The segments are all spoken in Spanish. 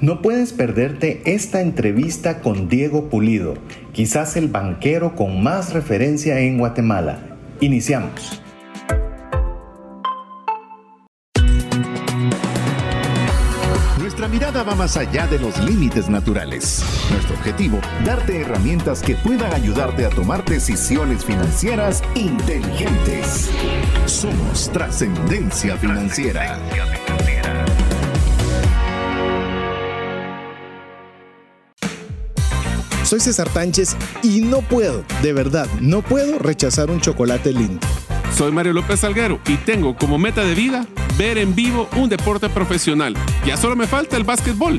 No puedes perderte esta entrevista con Diego Pulido, quizás el banquero con más referencia en Guatemala. Iniciamos. Nuestra mirada va más allá de los límites naturales. Nuestro objetivo, darte herramientas que puedan ayudarte a tomar decisiones financieras inteligentes. Somos trascendencia financiera. Soy César Tánchez y no puedo, de verdad, no puedo rechazar un chocolate lindo. Soy Mario López Salguero y tengo como meta de vida ver en vivo un deporte profesional. Ya solo me falta el básquetbol.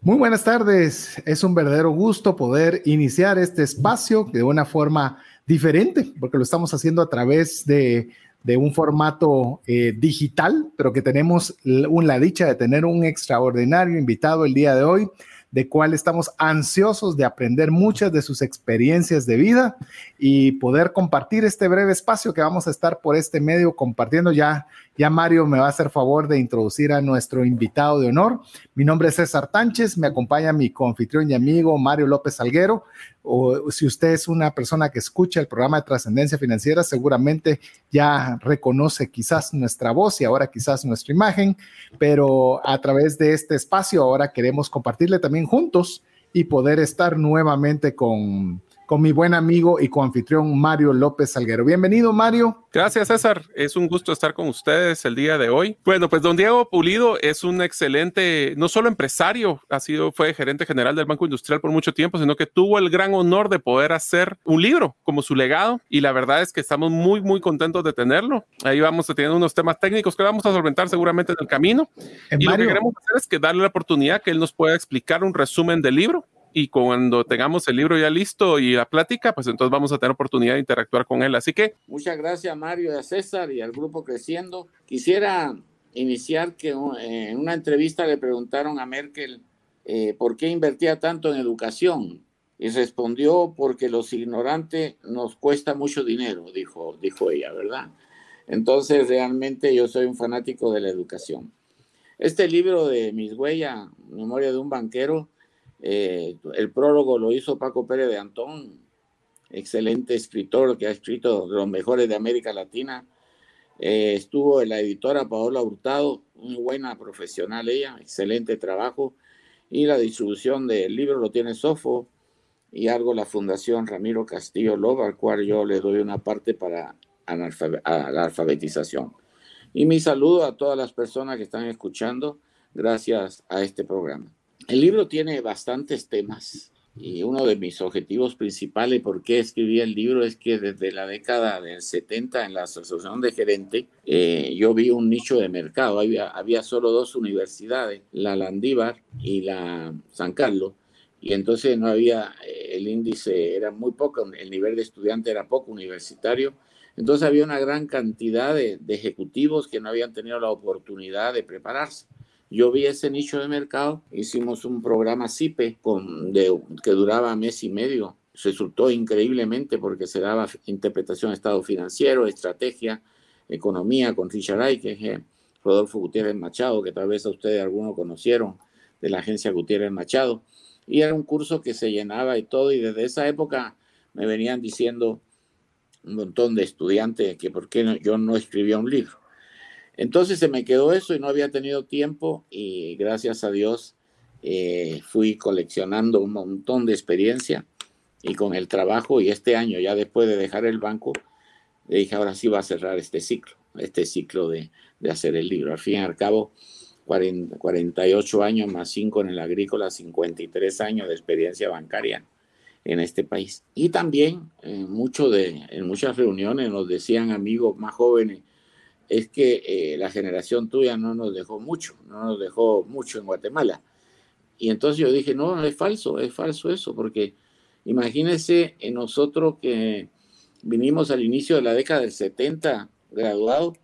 Muy buenas tardes. Es un verdadero gusto poder iniciar este espacio de una forma diferente, porque lo estamos haciendo a través de de un formato eh, digital, pero que tenemos la dicha de tener un extraordinario invitado el día de hoy de cual estamos ansiosos de aprender muchas de sus experiencias de vida y poder compartir este breve espacio que vamos a estar por este medio compartiendo. Ya, ya Mario me va a hacer favor de introducir a nuestro invitado de honor. Mi nombre es César Tánchez, me acompaña mi confitrión y amigo Mario López Salguero. O si usted es una persona que escucha el programa de trascendencia financiera, seguramente ya reconoce quizás nuestra voz y ahora quizás nuestra imagen, pero a través de este espacio ahora queremos compartirle también juntos y poder estar nuevamente con, con mi buen amigo y coanfitrión Mario López Salguero. Bienvenido, Mario. Gracias, César. Es un gusto estar con ustedes el día de hoy. Bueno, pues don Diego Pulido es un excelente, no solo empresario, ha sido, fue gerente general del Banco Industrial por mucho tiempo, sino que tuvo el gran honor de poder hacer un libro como su legado. Y la verdad es que estamos muy, muy contentos de tenerlo. Ahí vamos a tener unos temas técnicos que vamos a solventar seguramente en el camino. y lo que queremos hacer es que darle la oportunidad que él nos pueda explicar un resumen del libro y cuando tengamos el libro ya listo y la plática, pues entonces vamos a tener oportunidad de interactuar con él. Así que... Muchas gracias Mario y a César y al grupo Creciendo. Quisiera iniciar que eh, en una entrevista le preguntaron a Merkel eh, por qué invertía tanto en educación y respondió porque los ignorantes nos cuesta mucho dinero, dijo, dijo ella, ¿verdad? Entonces realmente yo soy un fanático de la educación. Este libro de Mis Huellas, Memoria de un banquero, eh, el prólogo lo hizo Paco Pérez de Antón, excelente escritor que ha escrito los mejores de América Latina. Eh, estuvo en la editora Paola Hurtado, muy buena profesional ella, excelente trabajo. Y la distribución del libro lo tiene Sofo y algo la Fundación Ramiro Castillo Loba, al cual yo le doy una parte para la alfabetización. Y mi saludo a todas las personas que están escuchando gracias a este programa. El libro tiene bastantes temas y uno de mis objetivos principales por qué escribí el libro es que desde la década del 70 en la asociación de gerente eh, yo vi un nicho de mercado. Había, había solo dos universidades, la Landívar y la San Carlos, y entonces no había, eh, el índice era muy poco, el nivel de estudiante era poco universitario. Entonces había una gran cantidad de ejecutivos que no habían tenido la oportunidad de prepararse. Yo vi ese nicho de mercado, hicimos un programa CIPE que duraba mes y medio. Resultó increíblemente porque se daba interpretación de estado financiero, estrategia, economía con Richard Aike, Rodolfo Gutiérrez Machado, que tal vez a ustedes algunos conocieron de la agencia Gutiérrez Machado. Y era un curso que se llenaba y todo, y desde esa época me venían diciendo un montón de estudiantes que por qué yo no escribía un libro. Entonces se me quedó eso y no había tenido tiempo y gracias a Dios eh, fui coleccionando un montón de experiencia y con el trabajo y este año ya después de dejar el banco, le dije ahora sí va a cerrar este ciclo, este ciclo de, de hacer el libro. Al fin y al cabo, 48 años más 5 en el agrícola, 53 años de experiencia bancaria en este país. Y también en, mucho de, en muchas reuniones nos decían amigos más jóvenes, es que eh, la generación tuya no nos dejó mucho, no nos dejó mucho en Guatemala. Y entonces yo dije, no, es falso, es falso eso, porque imagínense en nosotros que vinimos al inicio de la década del 70 graduados,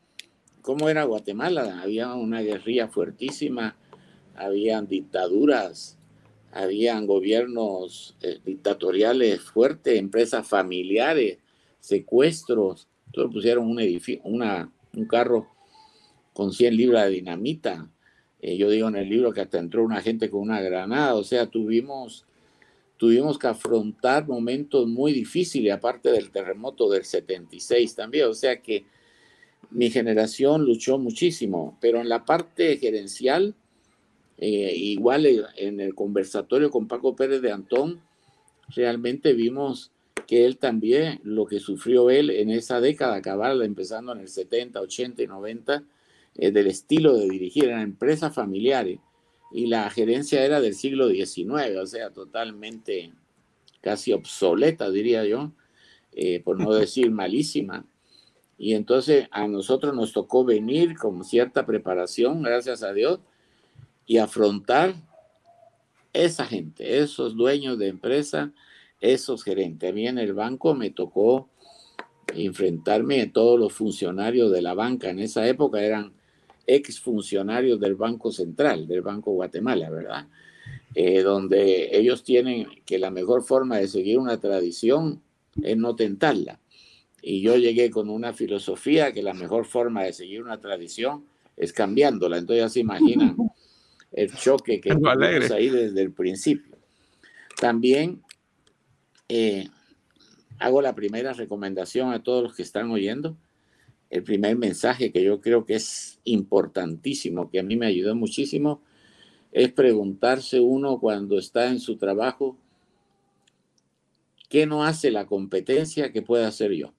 ¿cómo era Guatemala? Había una guerrilla fuertísima, habían dictaduras, habían gobiernos eh, dictatoriales fuertes, empresas familiares, secuestros, todo pusieron un edificio, una un carro con 100 libras de dinamita. Eh, yo digo en el libro que hasta entró una gente con una granada, o sea, tuvimos, tuvimos que afrontar momentos muy difíciles, aparte del terremoto del 76 también, o sea que mi generación luchó muchísimo, pero en la parte gerencial, eh, igual en el conversatorio con Paco Pérez de Antón, realmente vimos que él también, lo que sufrió él en esa década, acabarla empezando en el 70, 80 y 90, eh, del estilo de dirigir, eran empresas familiares y la gerencia era del siglo XIX, o sea, totalmente casi obsoleta, diría yo, eh, por no decir malísima. Y entonces a nosotros nos tocó venir con cierta preparación, gracias a Dios, y afrontar esa gente, esos dueños de empresa, esos gerentes. A mí en el banco me tocó enfrentarme a todos los funcionarios de la banca. En esa época eran ex funcionarios del Banco Central, del Banco Guatemala, ¿verdad? Eh, donde ellos tienen que la mejor forma de seguir una tradición es no tentarla. Y yo llegué con una filosofía que la mejor forma de seguir una tradición es cambiándola. Entonces ya se imaginan el choque que tuvimos ahí desde el principio. También eh, hago la primera recomendación a todos los que están oyendo. El primer mensaje que yo creo que es importantísimo, que a mí me ayudó muchísimo, es preguntarse uno cuando está en su trabajo, ¿qué no hace la competencia que pueda hacer yo?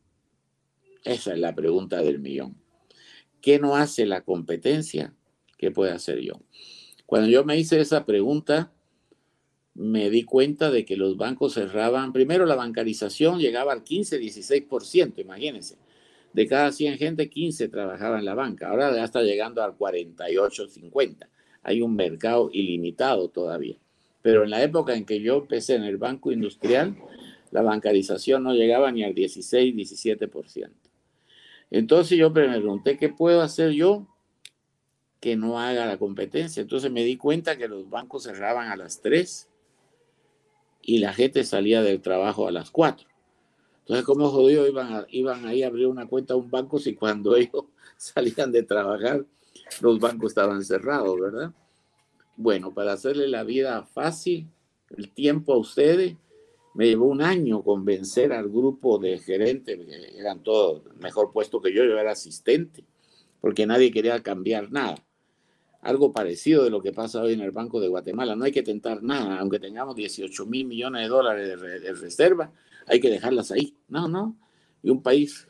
Esa es la pregunta del millón. ¿Qué no hace la competencia que pueda hacer yo? Cuando yo me hice esa pregunta, me di cuenta de que los bancos cerraban, primero la bancarización llegaba al 15, 16%, imagínense. De cada 100 gente, 15 trabajaba en la banca. Ahora ya está llegando al 48, 50. Hay un mercado ilimitado todavía. Pero en la época en que yo empecé en el Banco Industrial, la bancarización no llegaba ni al 16, 17%. Entonces yo me pregunté, ¿qué puedo hacer yo que no haga la competencia? Entonces me di cuenta que los bancos cerraban a las 3 y la gente salía del trabajo a las 4. Entonces, ¿cómo jodido iban, iban ahí a abrir una cuenta a un banco si cuando ellos salían de trabajar los bancos estaban cerrados, ¿verdad? Bueno, para hacerle la vida fácil, el tiempo a ustedes, me llevó un año convencer al grupo de gerentes, que eran todos mejor puesto que yo, yo era asistente, porque nadie quería cambiar nada algo parecido de lo que pasa hoy en el Banco de Guatemala. No hay que tentar nada, aunque tengamos 18 mil millones de dólares de, reserva, hay que dejarlas ahí. No, no. Y un país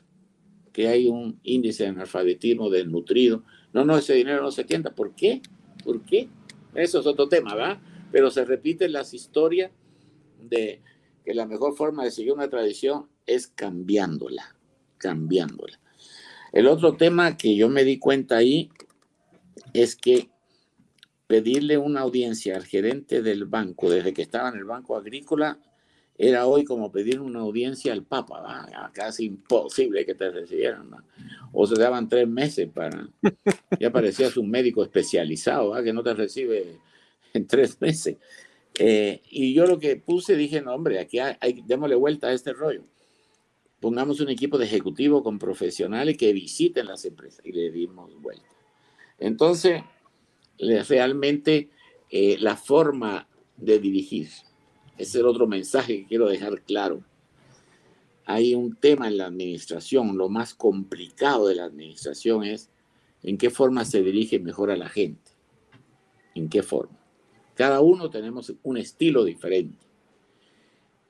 que hay un índice de analfabetismo desnutrido, no, no, ese dinero no se tienta. ¿Por qué? ¿Por qué? Eso es otro tema, ¿verdad? Pero se repiten las historias de que la mejor forma de seguir una tradición es cambiándola, cambiándola. El otro tema que yo me di cuenta ahí es que pedirle una audiencia al gerente del banco desde que estaba en el Banco Agrícola era hoy como pedir una audiencia al Papa, casi imposible que te recibieran. O se daban tres meses para... Ya parecías un médico especializado, que no te recibe en tres meses. Eh, y yo lo que puse, dije, no, hombre, aquí hay, démosle vuelta a este rollo. Pongamos un equipo de ejecutivo con profesionales que visiten las empresas y le dimos vuelta. Entonces, realmente eh, la forma de dirigir, ese es el otro mensaje que quiero dejar claro. Hay un tema en la administración, lo más complicado de la administración es en qué forma se dirige mejor a la gente. ¿En qué forma? Cada uno tenemos un estilo diferente.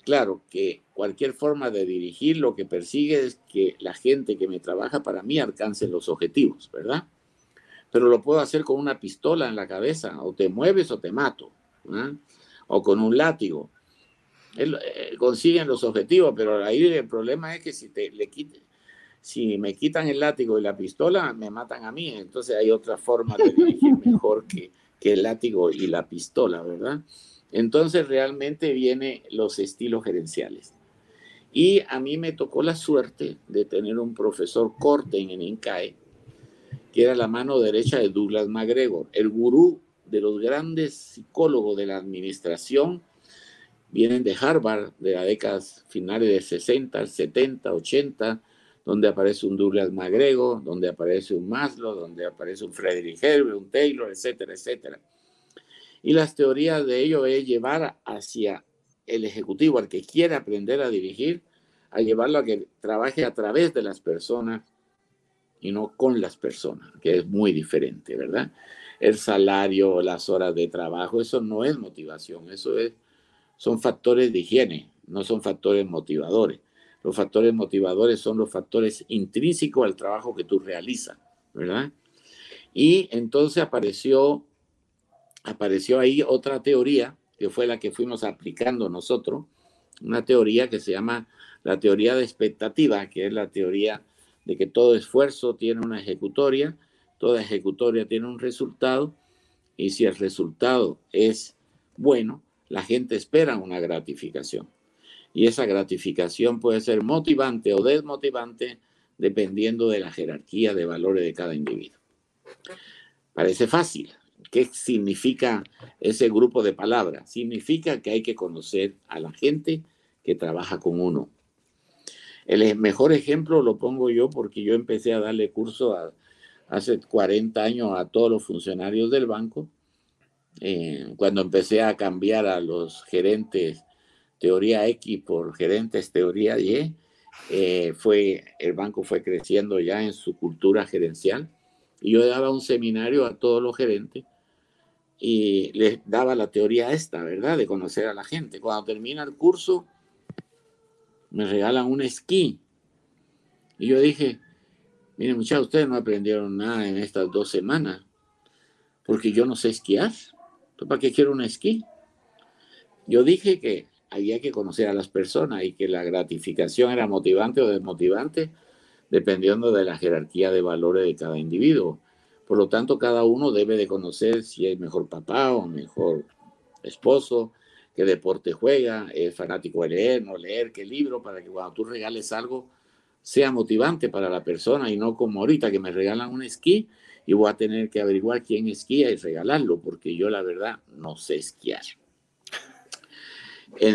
Claro que cualquier forma de dirigir lo que persigue es que la gente que me trabaja para mí alcance los objetivos, ¿verdad? Pero lo puedo hacer con una pistola en la cabeza, o te mueves o te mato, ¿ah? o con un látigo. Eh, consiguen los objetivos, pero ahí el problema es que si, te, le si me quitan el látigo y la pistola, me matan a mí. Entonces hay otra forma de dirigir mejor que, que el látigo y la pistola, ¿verdad? Entonces realmente vienen los estilos gerenciales. Y a mí me tocó la suerte de tener un profesor corte en el INCAE, que era la mano derecha de Douglas MacGregor, el gurú de los grandes psicólogos de la administración. Vienen de Harvard de las décadas finales de 60, 70, 80, donde aparece un Douglas McGregor, donde aparece un Maslow, donde aparece un Frederick Herbert, un Taylor, etcétera, etcétera. Y las teorías de ello es llevar hacia el ejecutivo, al que quiere aprender a dirigir, a llevarlo a que trabaje a través de las personas y no con las personas, que es muy diferente, ¿verdad? El salario, las horas de trabajo, eso no es motivación, eso es, son factores de higiene, no son factores motivadores. Los factores motivadores son los factores intrínsecos al trabajo que tú realizas, ¿verdad? Y entonces apareció, apareció ahí otra teoría, que fue la que fuimos aplicando nosotros, una teoría que se llama la teoría de expectativa, que es la teoría de que todo esfuerzo tiene una ejecutoria, toda ejecutoria tiene un resultado, y si el resultado es bueno, la gente espera una gratificación y esa gratificación puede ser motivante o desmotivante dependiendo de la jerarquía de valores de cada individuo. Parece fácil. ¿Qué significa ese grupo de palabras? Significa que hay que conocer a la gente que trabaja con uno. El mejor ejemplo lo pongo yo porque yo empecé a darle curso hace 40 años a todos los funcionarios del banco. Eh, cuando empecé a cambiar a los gerentes teoría X por gerentes teoría Y, eh, fue, el banco fue creciendo ya en su cultura gerencial. Y yo daba un seminario a todos los gerentes y les daba la teoría esta, ¿verdad? De conocer a la gente. Cuando termina el curso, me regalan un esquí. Y yo dije, miren muchachos, ustedes no aprendieron nada en estas dos semanas, porque yo no sé esquiar. ¿Para qué quiero un esquí? Yo dije que había que conocer a las personas y que la gratificación era motivante o desmotivante dependiendo de la jerarquía de valores de cada individuo. Por lo tanto, cada uno debe de conocer si es mejor papá o mejor esposo, qué deporte juega, es fanático de leer, no leer, qué libro, para que cuando tú regales algo sea motivante para la persona y no como ahorita que me regalan un esquí y voy a tener que averiguar quién esquía y regalarlo, porque yo la verdad no sé esquiar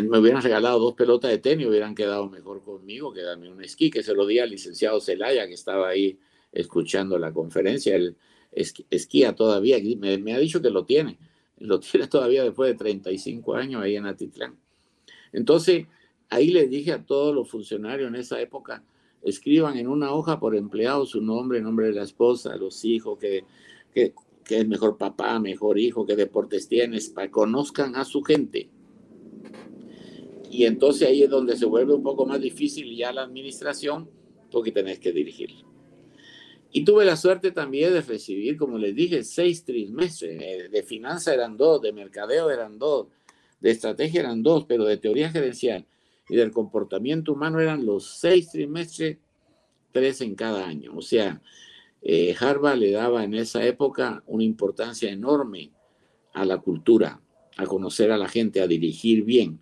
me hubieran regalado dos pelotas de tenis, hubieran quedado mejor conmigo que darme un esquí, que se lo di al licenciado Celaya, que estaba ahí escuchando la conferencia. Él esquía todavía, me, me ha dicho que lo tiene, lo tiene todavía después de 35 años ahí en Atitlán. Entonces, ahí le dije a todos los funcionarios en esa época, escriban en una hoja por empleado su nombre, nombre de la esposa, los hijos, que, que, que es mejor papá, mejor hijo, qué deportes tienes, para conozcan a su gente y entonces ahí es donde se vuelve un poco más difícil ya la administración porque tenés que dirigir. Y tuve la suerte también de recibir, como les dije, seis trimestres. Eh, de finanzas eran dos, de mercadeo eran dos, de estrategia eran dos, pero de teoría gerencial y del comportamiento humano eran los seis trimestres, tres en cada año. O sea, eh, Harvard le daba en esa época una importancia enorme a la cultura, a conocer a la gente, a dirigir bien.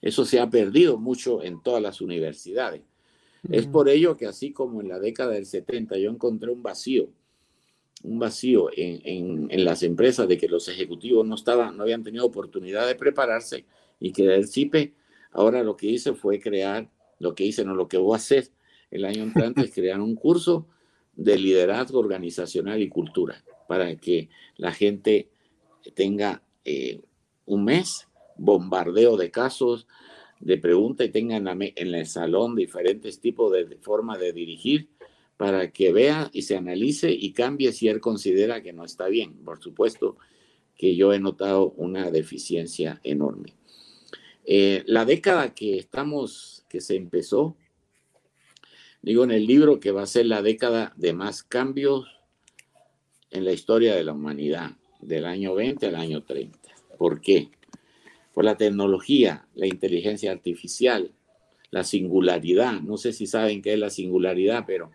Eso se ha perdido mucho en todas las universidades. Es por ello que así como en la década del 70 yo encontré un vacío, un vacío en, las empresas de que los ejecutivos no estaban, no habían tenido oportunidad de prepararse y que el CIPE ahora lo que hice fue crear, lo que hice, no lo que voy a hacer. El año entrante es crear un curso de liderazgo organizacional y cultura para que la gente tenga eh, un mes bombardeo de casos, de pregunta y tengan en el salón diferentes tipos de formas de dirigir para que vea y se analice y cambie si él considera que no está bien. Por supuesto que yo he notado una deficiencia enorme. Eh, la década que estamos, que se empezó, digo en el libro que va a ser la década de más cambios en la historia de la humanidad, del año 20 al año 30. ¿Por qué? Por la tecnología, la inteligencia artificial, la singularidad. No sé si saben qué es la singularidad, pero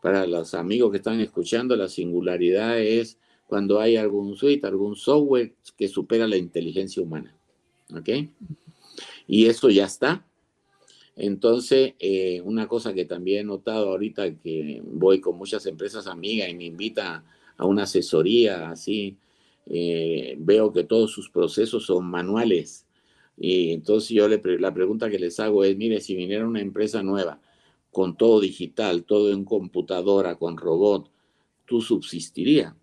para los amigos que están escuchando, la singularidad es cuando hay algún suite, algún software que supera la inteligencia humana. ¿Ok? Y eso ya está. Entonces, eh, una cosa que también he notado ahorita que voy con muchas empresas amigas y me invita a una asesoría así eh, veo que todos sus procesos son manuales. Y entonces yo le, la pregunta que les hago es, mire, si viniera una empresa nueva, con todo digital, todo en computadora, con robot, tú subsistirías.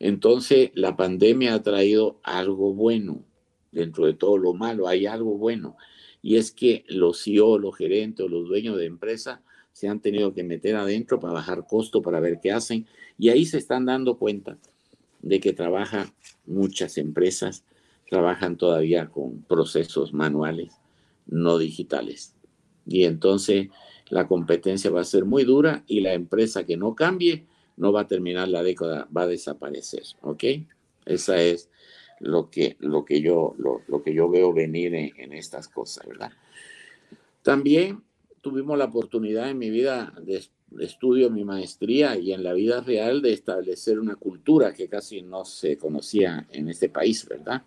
Entonces, la pandemia ha traído algo bueno. Dentro de todo lo malo, hay algo bueno. Y es que los CEO, los gerentes o los dueños de empresa se han tenido que meter adentro para bajar costo, para ver qué hacen. Y ahí se están dando cuenta de que trabajan muchas empresas, trabajan todavía con procesos manuales, no digitales. Y entonces la competencia va a ser muy dura y la empresa que no cambie no va a terminar la década, va a desaparecer, ¿ok? Esa es lo que, lo que, yo, lo, que yo veo venir en, estas cosas, ¿verdad? También tuvimos la oportunidad en mi vida de, estudio, mi maestría y en la vida real de establecer una cultura que casi no se conocía en este país, ¿verdad?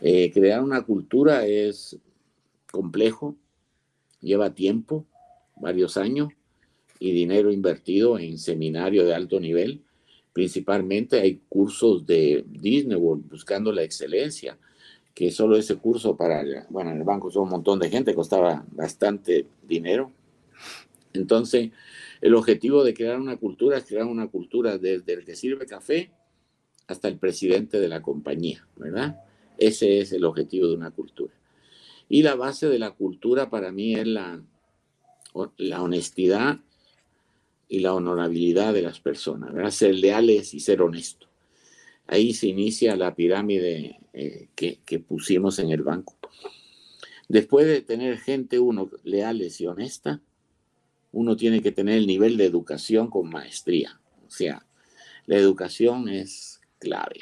Eh, crear una cultura es complejo, lleva tiempo, varios años, y dinero invertido en seminarios de alto nivel. Principalmente hay cursos de Disney World buscando la excelencia, que solo ese curso para, bueno, en el banco son un montón de gente, costaba bastante dinero. Entonces, el objetivo de crear una cultura es crear una cultura desde el que sirve café hasta el presidente de la compañía, ¿verdad? Ese es el objetivo de una cultura. Y la base de la cultura para mí es la, la honestidad y la honorabilidad de las personas, ¿verdad? ser leales y ser honestos. Ahí se inicia la pirámide eh, que, que, pusimos en el banco. Después de tener gente, uno, leales y honesta, uno tiene que tener el nivel de educación con maestría. O sea, la educación es clave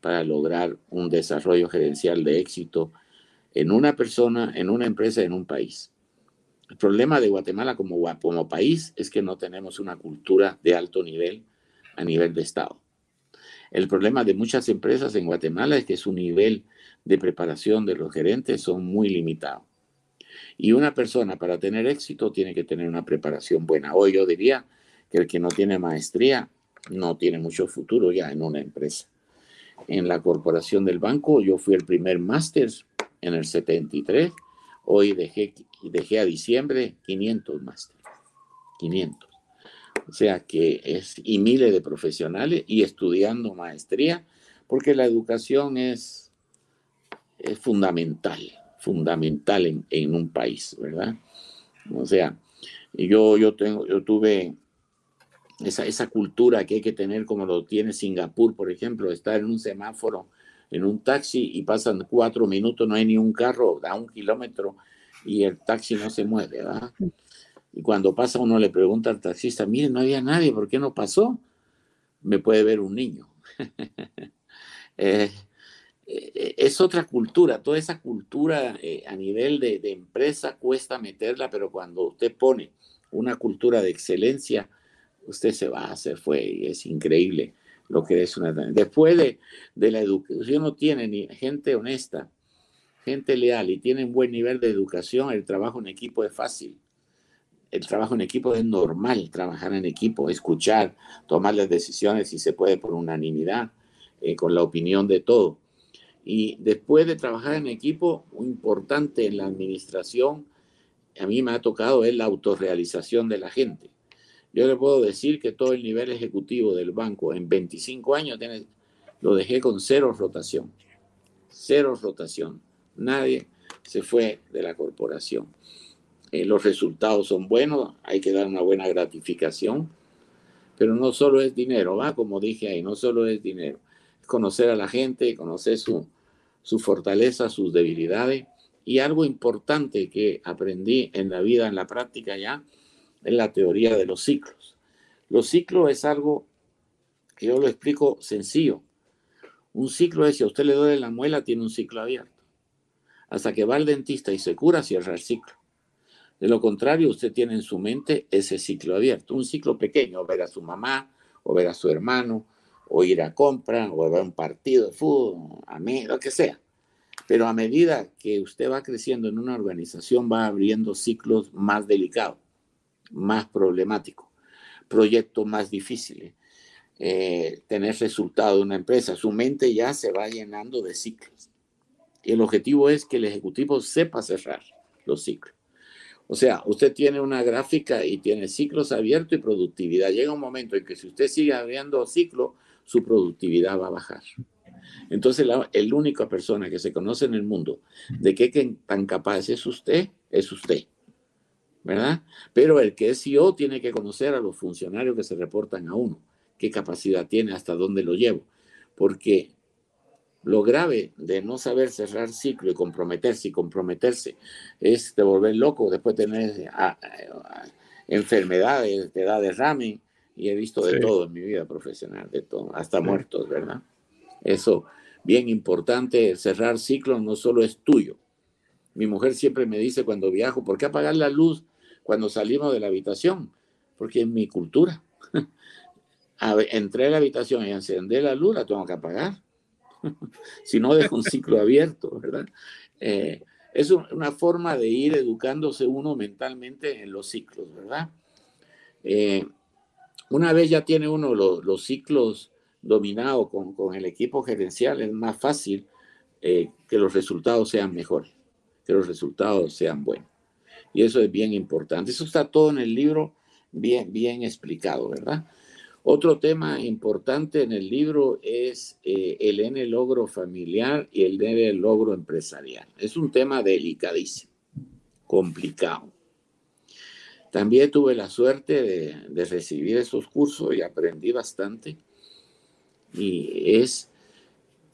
para lograr un desarrollo gerencial de éxito en una persona, en una empresa, en un país. El problema de Guatemala como, como país es que no tenemos una cultura de alto nivel a nivel de Estado. El problema de muchas empresas en Guatemala es que su nivel de preparación de los gerentes son muy limitados. Y una persona para tener éxito tiene que tener una preparación buena. Hoy yo diría que el que no tiene maestría no tiene mucho futuro ya en una empresa. En la corporación del banco yo fui el primer máster en el 73 Hoy dejé, dejé a diciembre 500 más. 500. O sea que es, y miles de profesionales y estudiando maestría, porque la educación es, es fundamental, fundamental en, un país, ¿verdad? O sea, yo, yo, tengo, yo tuve esa, esa cultura que hay que tener como lo tiene Singapur, por ejemplo, estar en un semáforo en un taxi y pasan cuatro minutos, no hay ni un carro a un kilómetro y el taxi no se mueve, ¿verdad? Y cuando pasa uno le pregunta al taxista, mire, no había nadie, ¿por qué no pasó? Me puede ver un niño. Eh, eh, es otra cultura, toda esa cultura eh, a nivel de, empresa cuesta meterla, pero cuando usted pone una cultura de excelencia, usted se va hacer fue y es increíble lo que es una... Después de, de la educación no tiene ni gente honesta, gente leal y tiene un buen nivel de educación, el trabajo en equipo es fácil. El trabajo en equipo es normal, trabajar en equipo, escuchar, tomar las decisiones si se puede por unanimidad, eh, con la opinión de todo. Y después de trabajar en equipo, muy importante en la administración, a mí me ha tocado es la autorrealización de la gente. Yo le puedo decir que todo el nivel ejecutivo del banco en 25 años lo dejé con cero rotación. Cero rotación. Nadie se fue de la corporación. Eh, los resultados son buenos, hay que dar una buena gratificación, pero no solo es dinero, va, como dije ahí, no solo es dinero. Es conocer a la gente, conocer su, su fortaleza, sus debilidades. Y algo importante que aprendí en la vida, en la práctica ya, en la teoría de los ciclos. Los ciclos es algo que yo lo explico sencillo. Un ciclo es si a usted le duele la muela, tiene un ciclo abierto. Hasta que va al dentista y se cura, cierra el ciclo. De lo contrario, usted tiene en su mente ese ciclo abierto, un ciclo pequeño, ver a su mamá, o ver a su hermano, o ir a compra, o ver un partido de fútbol, a mí, lo que sea. Pero a medida que usted va creciendo en una organización, va abriendo ciclos más delicados más problemático, proyectos más difíciles, eh, tener resultado de una empresa. Su mente ya se va llenando de ciclos. Y el objetivo es que el ejecutivo sepa cerrar los ciclos. O sea, usted tiene una gráfica y tiene ciclos abiertos y productividad. Llega un momento en que si usted sigue abriendo ciclo, su productividad va a bajar. Entonces, la el única persona que se conoce en el mundo de qué tan capaz es usted, es usted. ¿Verdad? Pero el que es CEO tiene que conocer a los funcionarios que se reportan a uno, qué capacidad tiene, hasta dónde lo llevo. Porque lo grave de no saber cerrar ciclo y comprometerse y comprometerse es de volver loco, después tener enfermedades, te da derrame y he visto de todo en mi vida profesional, de todo, hasta muertos, ¿verdad? Eso, bien importante, cerrar ciclo no solo es tuyo. Mi mujer siempre me dice cuando viajo, ¿por qué apagar la luz cuando salimos de la habitación? Porque es mi cultura. Entré a la habitación y encendé la luz, la tengo que apagar si no deja un ciclo abierto, ¿verdad? Eh, es una forma de ir educándose uno mentalmente en los ciclos, ¿verdad? Eh, una vez ya tiene uno los, ciclos dominados con, el equipo gerencial, es más fácil eh, que los resultados sean mejores, que los resultados sean buenos. Y eso es bien importante. Eso está todo en el libro bien, bien explicado, ¿verdad? Otro tema importante en el libro es eh, el N logro familiar y el N logro empresarial. Es un tema delicadísimo, complicado. También tuve la suerte de, recibir esos cursos y aprendí bastante. Y es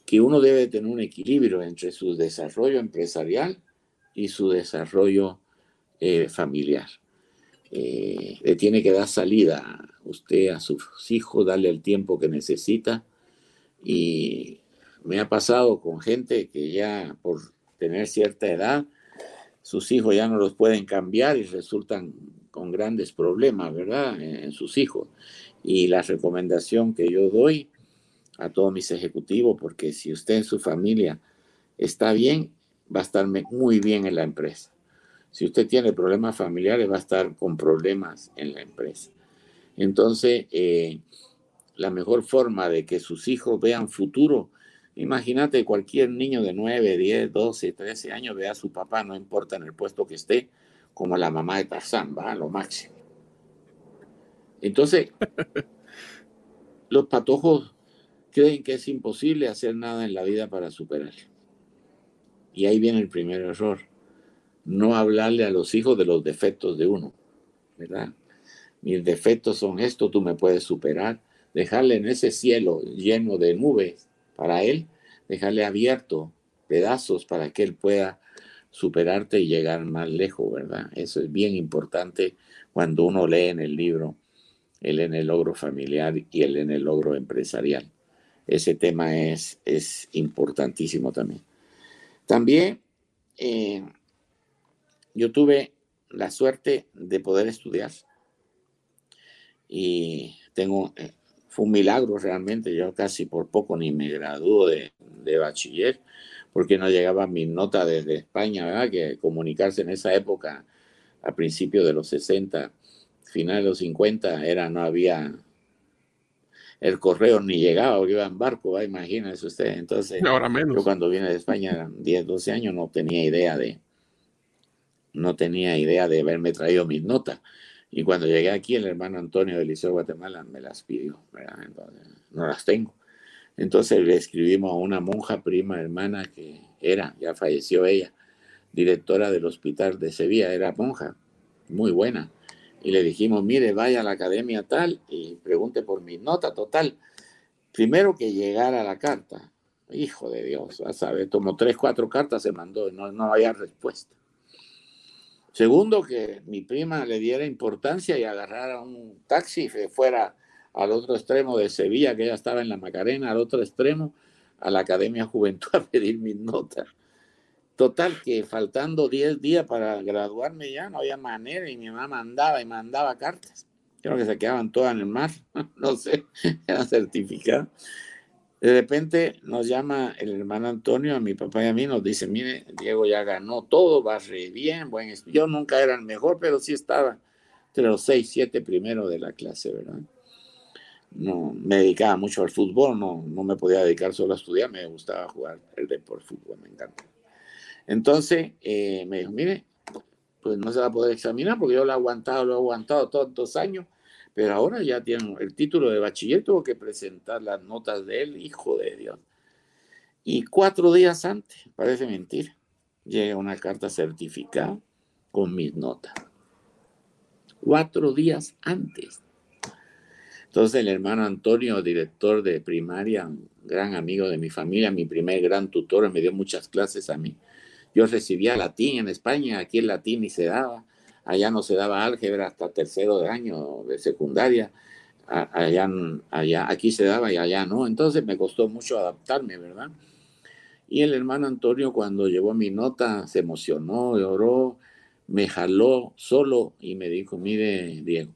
que uno debe tener un equilibrio entre su desarrollo empresarial y su desarrollo eh, familiar. Eh, le tiene que dar salida usted a sus hijos, darle el tiempo que necesita. Y me ha pasado con gente que ya por tener cierta edad, sus hijos ya no los pueden cambiar y resultan con grandes problemas, ¿verdad? En sus hijos. Y la recomendación que yo doy a todos mis ejecutivos, porque si usted en su familia está bien, va a estar muy bien en la empresa. Si usted tiene problemas familiares, va a estar con problemas en la empresa. Entonces, eh, la mejor forma de que sus hijos vean futuro, imagínate cualquier niño de 9, 10, 12, 13 años vea a su papá, no importa en el puesto que esté, como la mamá de Tarzán, va a lo máximo. Entonces, los patojos creen que es imposible hacer nada en la vida para superarlo. Y ahí viene el primer error no hablarle a los hijos de los defectos de uno, ¿verdad? Mis defectos son esto, tú me puedes superar. Dejarle en ese cielo lleno de nubes para él, dejarle abierto pedazos para que él pueda superarte y llegar más lejos, ¿verdad? Eso es bien importante cuando uno lee en el libro el en el logro familiar y el en el logro empresarial. Ese tema es, es importantísimo también. También eh, yo tuve la suerte de poder estudiar y tengo, eh, fue un milagro realmente, yo casi por poco ni me graduó de, de bachiller porque no llegaba mi nota desde España, ¿verdad? Que comunicarse en esa época, a principios de los 60, finales de los 50, era, no había, el correo ni llegaba, porque iba en barco, imagínese usted. Entonces, Ahora menos. yo cuando vine de España, eran 10, 12 años, no tenía idea de, no tenía idea de haberme traído mis notas. Y cuando llegué aquí, el hermano Antonio del Liceo de Guatemala me las pidió, no las tengo. Entonces le escribimos a una monja prima hermana que era, ya falleció ella, directora del hospital de Sevilla, era monja, muy buena. Y le dijimos, mire, vaya a la academia tal y pregunte por mi nota total. Primero que llegara la carta, hijo de Dios, a saber, tomó tres, cuatro cartas, se mandó, no, no había respuesta. Segundo, que mi prima le diera importancia y agarrara un taxi y fuera al otro extremo de Sevilla, que ella estaba en la Macarena, al otro extremo, a la Academia Juventud a pedir mis notas. Total, que faltando 10 días para graduarme ya no había manera y mi mamá mandaba y mandaba cartas. Creo que se quedaban todas en el mar, no sé, eran certificadas. De repente nos llama el hermano Antonio, a mi papá y a mí, nos dice, mire, Diego ya ganó todo, va re bien, buen Yo nunca era el mejor, pero sí estaba entre los seis, siete primeros de la clase, ¿verdad? No, me dedicaba mucho al fútbol, no, no me podía dedicar solo a estudiar, me gustaba jugar el deporte fútbol, me encanta. Entonces, eh, me dijo, mire, pues no se va a poder examinar porque yo lo he aguantado, lo he aguantado todos estos años, pero ahora ya tiene el título de bachiller, tuvo que presentar las notas de él, hijo de Dios. Y cuatro días antes, parece mentira, llega una carta certificada con mis notas. Cuatro días antes. Entonces el hermano Antonio, director de primaria, gran amigo de mi familia, mi primer gran tutor, me dio muchas clases a mí. Yo recibía latín en España, aquí el latín ni se daba, allá no se daba álgebra hasta tercero de año de secundaria, allá, allá, aquí se daba y allá no, entonces me costó mucho adaptarme, ¿verdad? Y el hermano Antonio cuando llevó mi nota se emocionó, lloró, me jaló solo y me dijo, mire Diego,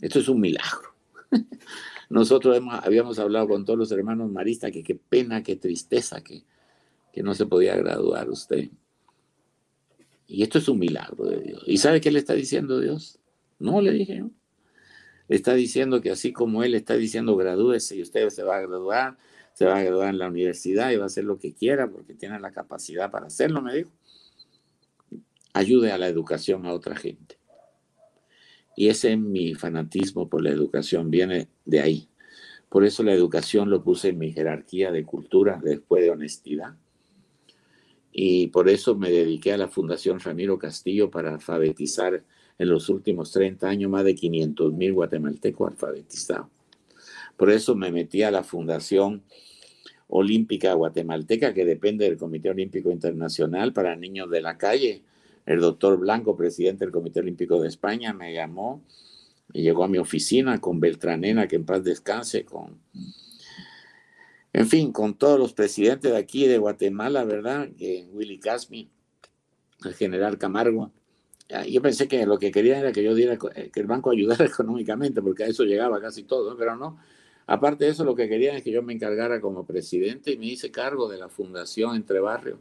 esto es un milagro. Nosotros habíamos hablado con todos los hermanos maristas que qué pena, qué tristeza que, que no se podía graduar usted. Y esto es un milagro de Dios. ¿Y sabe qué le está diciendo Dios? No, le dije yo. Le está diciendo que así como Él está diciendo gradúese y usted se va a graduar, se va a graduar en la universidad y va a hacer lo que quiera porque tiene la capacidad para hacerlo, me dijo. Ayude a la educación a otra gente. Y ese es mi fanatismo por la educación, viene de ahí. Por eso la educación lo puse en mi jerarquía de cultura después de honestidad. Y por eso me dediqué a la Fundación Ramiro Castillo para alfabetizar en los últimos 30 años más de 500 mil guatemaltecos alfabetizados. Por eso me metí a la Fundación Olímpica Guatemalteca, que depende del Comité Olímpico Internacional para Niños de la Calle, el doctor Blanco, presidente del Comité Olímpico de España, me llamó y llegó a mi oficina con Beltranena, que en paz descanse, con, en fin, con todos los presidentes de aquí de Guatemala, ¿verdad? Willy Casmi, el general Camargo. Yo pensé que lo que quería era que yo diera, eh, que el banco ayudara económicamente, porque a eso llegaba casi todo, pero no. Aparte de eso, lo que querían es que yo me encargara como presidente y me hice cargo de la fundación Entre Barrios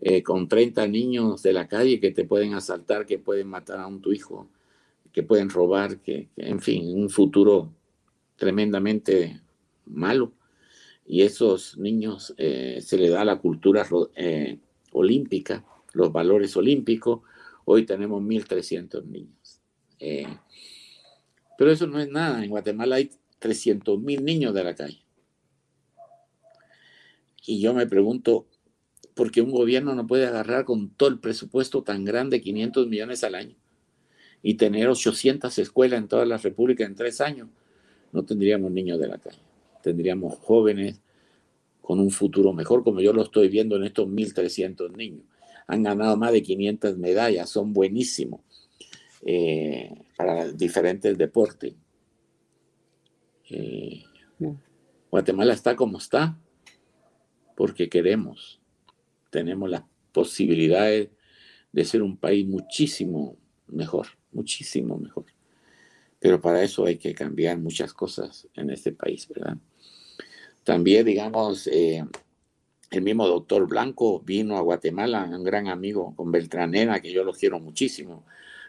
eh, con 30 niños de la calle que te pueden asaltar, que pueden matar a un tu hijo, que pueden robar, que, en fin, un futuro tremendamente malo. Y esos niños eh, se le da la cultura eh, olímpica, los valores olímpicos. Hoy tenemos 1.300 niños. pero eso no es nada. En Guatemala hay 300.000 niños de la calle. Y yo me pregunto, porque un gobierno no puede agarrar con todo el presupuesto tan grande, 500 millones al año, y tener 800 escuelas en toda la República en tres años, no tendríamos niños de la calle, tendríamos jóvenes con un futuro mejor, como yo lo estoy viendo en estos 1.300 niños. Han ganado más de 500 medallas, son buenísimos eh, para diferentes deportes. Eh, Guatemala está como está porque queremos tenemos las posibilidades de ser un país muchísimo mejor, muchísimo mejor. Pero para eso hay que cambiar muchas cosas en este país, ¿verdad? También, digamos, eh, el mismo doctor Blanco vino a Guatemala, un gran amigo con Beltranena, que yo lo quiero muchísimo.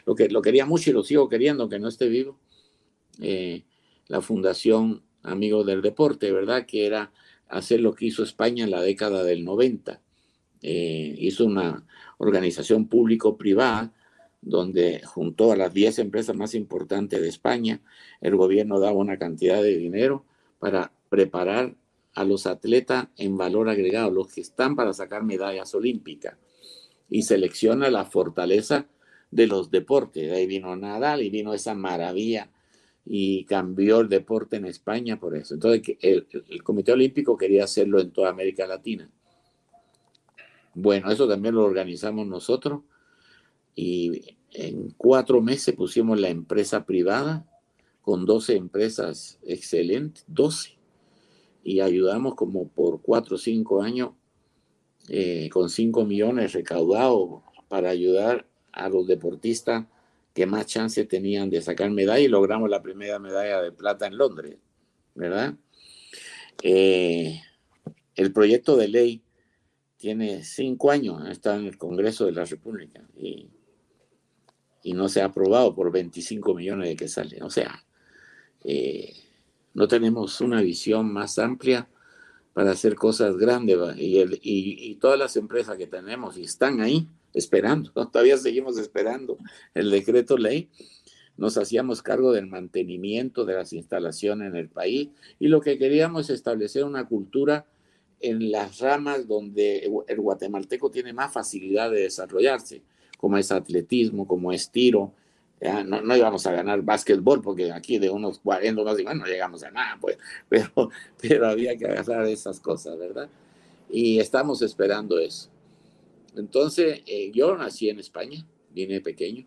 Lo, que, lo quería mucho y lo sigo queriendo, aunque no esté vivo. Eh, la Fundación Amigos del Deporte, ¿verdad? Que era hacer lo que hizo España en la década del 90 eh, hizo una organización público-privada donde juntó a las 10 empresas más importantes de España, el gobierno daba una cantidad de dinero para preparar a los atletas en valor agregado, los que están para sacar medallas olímpicas, y selecciona la fortaleza de los deportes. De ahí vino Nadal y vino esa maravilla y cambió el deporte en España por eso. Entonces el Comité Olímpico quería hacerlo en toda América Latina. Bueno, eso también lo organizamos nosotros y en cuatro meses pusimos la empresa privada con 12 empresas excelentes, 12, y ayudamos como por cuatro o cinco años eh, con 5 millones recaudados para ayudar a los deportistas que más chance tenían de sacar medalla y logramos la primera medalla de plata en Londres, ¿verdad? Eh, el proyecto de ley tiene cinco años, está en el Congreso de la República y, y no se ha aprobado por 25 millones de que sale. O sea, eh, no tenemos una visión más amplia para hacer cosas grandes y, y, todas las empresas que tenemos y están ahí esperando, todavía seguimos esperando el decreto ley. Nos hacíamos cargo del mantenimiento de las instalaciones en el país y lo que queríamos es establecer una cultura en las ramas donde el guatemalteco tiene más facilidad de desarrollarse, como es atletismo, como es tiro. No, no, íbamos a ganar básquetbol porque aquí de unos 40, unos no llegamos a nada, pues, pero, pero había que agarrar esas cosas, ¿verdad? Y estamos esperando eso. Entonces, eh, yo nací en España, vine pequeño.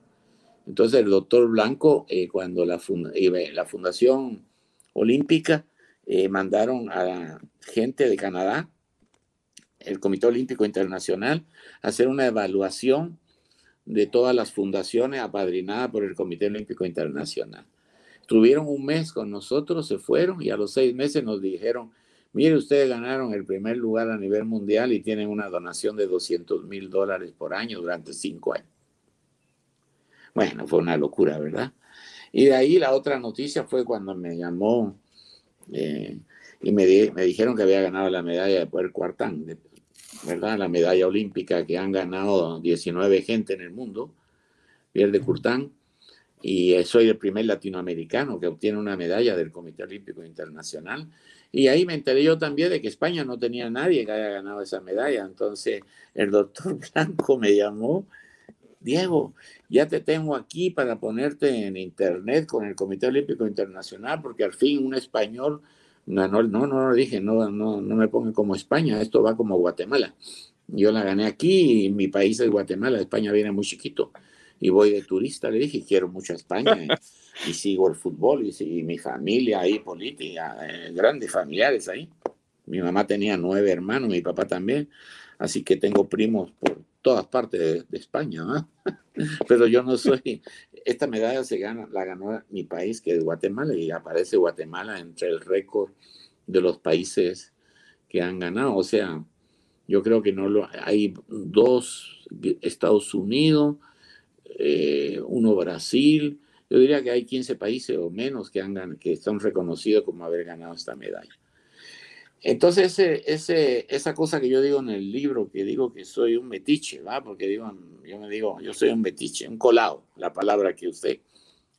Entonces, el doctor Blanco, eh, cuando la, eh, la Fundación Olímpica mandaron a gente de Canadá, el Comité Olímpico Internacional, a hacer una evaluación de todas las fundaciones apadrinadas por el Comité Olímpico Internacional. Tuvieron un mes con nosotros, se fueron y a los seis meses nos dijeron, Mire, ustedes ganaron el primer lugar a nivel mundial y tienen una donación de 200 mil dólares por año durante cinco años. Bueno, fue una locura, ¿verdad? Y de ahí la otra noticia fue cuando me llamó eh, y me, me, dijeron que había ganado la medalla de Poder Cuartán, ¿verdad? La medalla olímpica que han ganado 19 gente en el mundo, Pierre de Curtán, y soy el primer latinoamericano que obtiene una medalla del Comité Olímpico Internacional. Y ahí me enteré yo también de que España no tenía nadie que haya ganado esa medalla. Entonces el doctor Blanco me llamó, Diego, ya te tengo aquí para ponerte en internet con el Comité Olímpico Internacional, porque al fin un español ganó, no, no, no, dije, no, no, no me pongan como España, esto va como Guatemala. Yo la gané aquí y mi país es Guatemala, España viene muy chiquito y voy de turista, le dije, quiero mucho a España y, sigo el fútbol y, mi familia ahí política, eh, grandes familiares ahí. Mi mamá tenía nueve hermanos, mi papá también, así que tengo primos por todas partes de, España, pero yo no soy, esta medalla se gana, la ganó mi país, que es Guatemala, y aparece Guatemala entre el récord de los países que han ganado, o sea, yo creo que no lo, hay dos, Estados Unidos, eh, uno Brasil, yo diría que hay 15 países o menos que, han, que están reconocidos como haber ganado esta medalla. Entonces, ese, esa cosa que yo digo en el libro, que digo que soy un metiche, ¿va? Porque digo, yo me digo, yo soy un metiche, un colado, la palabra que usted.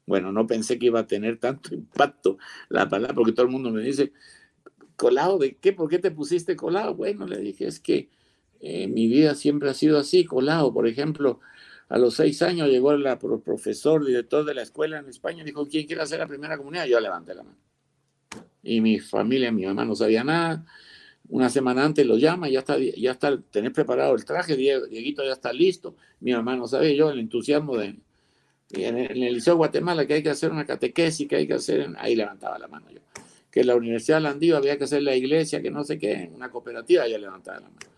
Bueno, no pensé que iba a tener tanto impacto la palabra, porque todo el mundo me dice, colado, ¿de qué? ¿Por qué te pusiste colado? Bueno, le dije, es que eh, mi vida siempre ha sido así, colado. Por ejemplo, a los seis años llegó el profesor, director de la escuela en España, dijo, ¿quién quiere hacer la primera comunidad? Yo levanté la mano. Y mi familia, mi mamá no sabía nada. Una semana antes lo llama, ya está, ya está, tenés preparado el traje, Dieguito ya está listo. Mi mamá no sabía, yo el entusiasmo de, en el, Liceo de Guatemala que hay que hacer una catequesis, que hay que hacer, ahí levantaba la mano yo. Que en la Universidad de Landío había que hacer la iglesia, que no sé qué, una cooperativa, ya levantaba la mano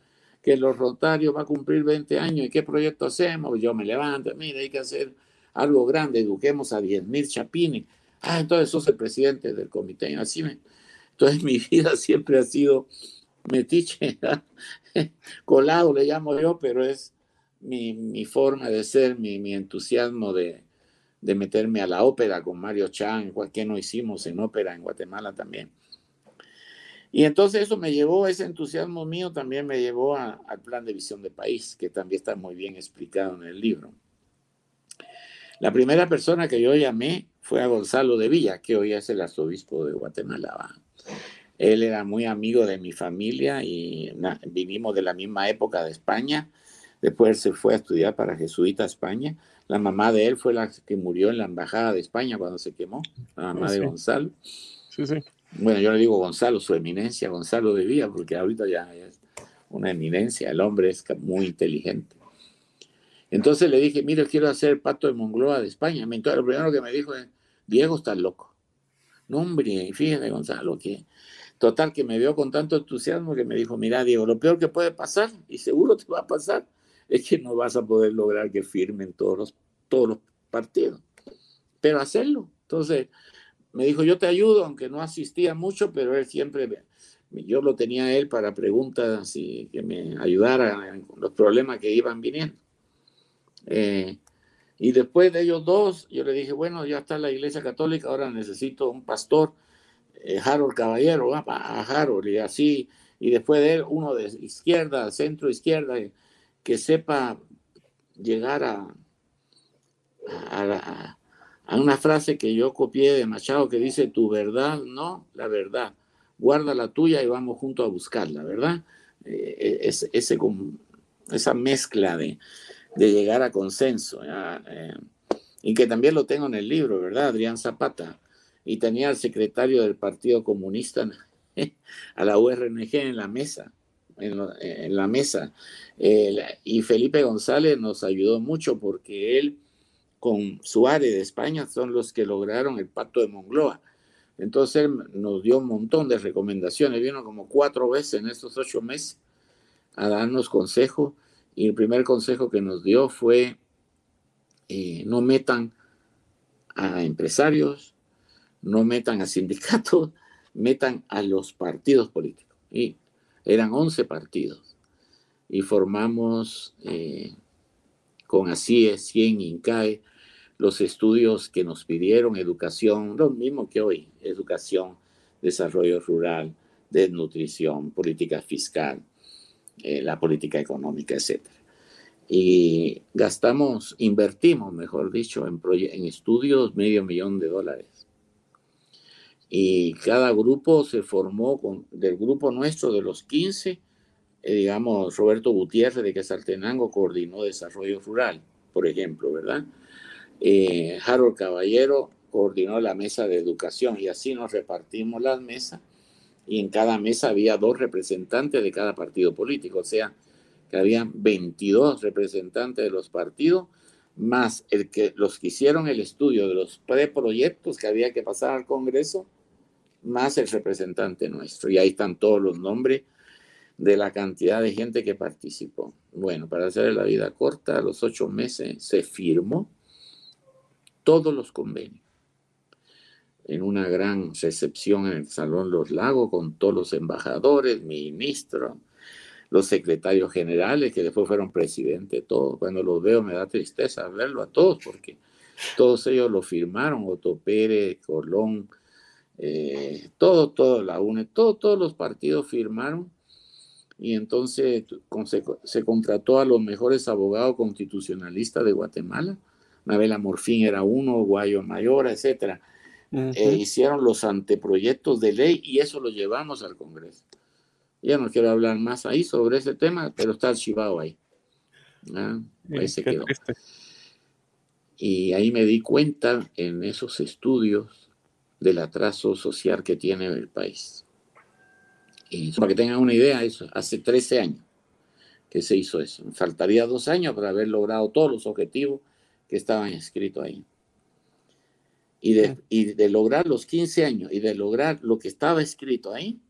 que los Rotarios va a cumplir 20 años y qué proyecto hacemos, yo me levanto, mira, hay que hacer algo grande, eduquemos a 10.000 chapines. Ah, entonces sos el presidente del comité. Así me... Entonces mi vida siempre ha sido metiche, colado le llamo yo, pero es mi, mi forma de ser, mi, mi entusiasmo de, de, meterme a la ópera con Mario Chan, que no hicimos en ópera en Guatemala también. Y entonces eso me llevó, ese entusiasmo mío también me llevó al plan de visión de país, que también está muy bien explicado en el libro. La primera persona que yo llamé fue a Gonzalo de Villa, que hoy es el arzobispo de Guatemala. Él era muy amigo de mi familia y vinimos de la misma época de España. Después se fue a estudiar para Jesuita España. La mamá de él fue la que murió en la embajada de España cuando se quemó, la mamá de Gonzalo. Sí, sí bueno, yo le digo Gonzalo, su eminencia, Gonzalo de Vía, porque ahorita ya es una eminencia, el hombre es muy inteligente. Entonces le dije, mire, quiero hacer Pato de Mongloa de España. Entonces, lo primero que me dijo es, Diego, estás loco. No, hombre, fíjate, Gonzalo, que total que me vio con tanto entusiasmo que me dijo, mira, Diego, lo peor que puede pasar, y seguro te va a pasar, es que no vas a poder lograr que firmen todos los, todos los partidos. Pero hacerlo. Entonces, me dijo, yo te ayudo, aunque no asistía mucho, pero él siempre, yo lo tenía él para preguntas y que me ayudara en los problemas que iban viniendo. Eh, y después de ellos dos, yo le dije, bueno, ya está la iglesia católica, ahora necesito un pastor, eh, Harold Caballero, a Harold, y así, y después de él, uno de izquierda, centro izquierda, que sepa llegar a, a, una frase que yo copié de Machado que dice, tu verdad, no, la verdad. Guarda la tuya y vamos juntos a buscarla, ¿verdad? Eh, es, ese, esa mezcla de, de llegar a consenso. Eh, y que también lo tengo en el libro, ¿verdad? Adrián Zapata. Y tenía al secretario del Partido Comunista a la URNG en la mesa, en, la mesa. y Felipe González nos ayudó mucho porque él con Suárez de España son los que lograron el pacto de Mongloa. Entonces él nos dio un montón de recomendaciones, vino como cuatro veces en estos ocho meses a darnos consejos y el primer consejo que nos dio fue eh, no metan a empresarios, no metan a sindicatos, metan a los partidos políticos. Y eran 11 partidos. Y formamos eh, con ACIE, 100 INCAE, los estudios que nos pidieron, educación, lo mismo que hoy, educación, desarrollo rural, desnutrición, política fiscal, eh, la política económica, etc. Y gastamos, invertimos, mejor dicho, en, en estudios medio millón de dólares. Y cada grupo se formó con, del grupo nuestro de los 15, eh, digamos, Roberto Gutiérrez de Quesaltenango coordinó desarrollo rural, por ejemplo, ¿verdad? Eh, Harold Caballero coordinó la mesa de educación y así nos repartimos las mesas y en cada mesa había dos representantes de cada partido político, o sea, que habían 22 representantes de los partidos, más el que, los que hicieron el estudio de los preproyectos que había que pasar al Congreso, más el representante nuestro. Y ahí están todos los nombres de la cantidad de gente que participó. Bueno, para hacer la vida corta, a los ocho meses se firmó todos los convenios en una gran recepción en el Salón Los Lagos con todos los embajadores, ministros, los secretarios generales que después fueron presidentes, todos. Cuando los veo me da tristeza verlo a todos porque todos ellos lo firmaron, Otto Pérez, Colón, eh, todo, la UNE, todo, todos los partidos firmaron y entonces se, contrató a los mejores abogados constitucionalistas de Guatemala. Mabel Morfín era uno, Guayo Mayor, etcétera eh, hicieron los anteproyectos de ley y eso lo llevamos al Congreso. Ya no quiero hablar más ahí sobre ese tema, pero está archivado ahí. ¿Ah? Ahí se quedó. Y ahí me di cuenta en esos estudios del atraso social que tiene el país. Y para que tengan una idea, eso hace 13 años que se hizo eso. Faltaría dos años para haber logrado todos los objetivos que estaban escritos ahí y de, y de lograr los 15 años y de lograr lo que estaba escrito ahí,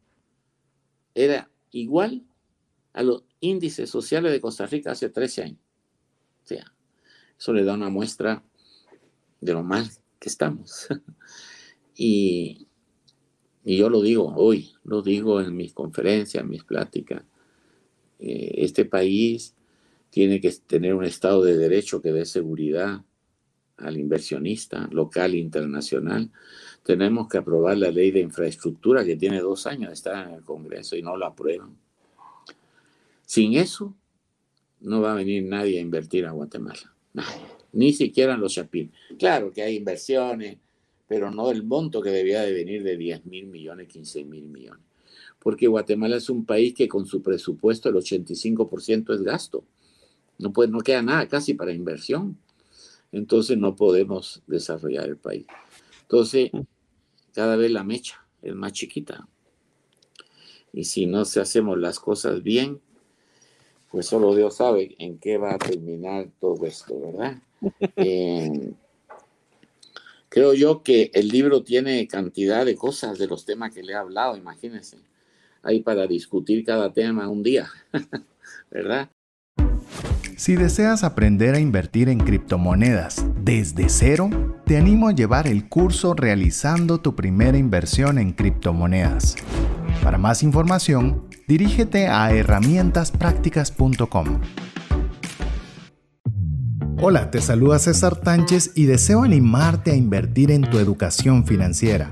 era igual a los índices sociales de Costa Rica hace 13 años. O sea, eso le da una muestra de lo mal que estamos. y, y, yo lo digo hoy, lo digo en mis conferencias, en mis pláticas. Eh, este país tiene que tener un Estado de Derecho que dé seguridad, al inversionista local e internacional. Tenemos que aprobar la ley de infraestructura que tiene dos años estar en el Congreso y no la aprueban. Sin eso, no va a venir nadie a invertir a Guatemala. Ni siquiera los chapines. Claro que hay inversiones, pero no el monto que debía de venir de 10 mil millones, 15 mil millones. Porque Guatemala es un país que con su presupuesto el 85% es gasto. No, puede, no queda nada casi para inversión entonces no podemos desarrollar el país. Entonces, cada vez la mecha es más chiquita. Y si no se hacemos las cosas bien, pues solo Dios sabe en qué va a terminar todo esto, ¿verdad? Eh, creo yo que el libro tiene cantidad de cosas de los temas que le he hablado, imagínense. Hay para discutir cada tema un día, ¿verdad? Si deseas aprender a invertir en criptomonedas desde cero, te animo a llevar el curso realizando tu primera inversión en criptomonedas. Para más información, dirígete a herramientasprácticas.com. Hola, te saluda César Tánchez y deseo animarte a invertir en tu educación financiera.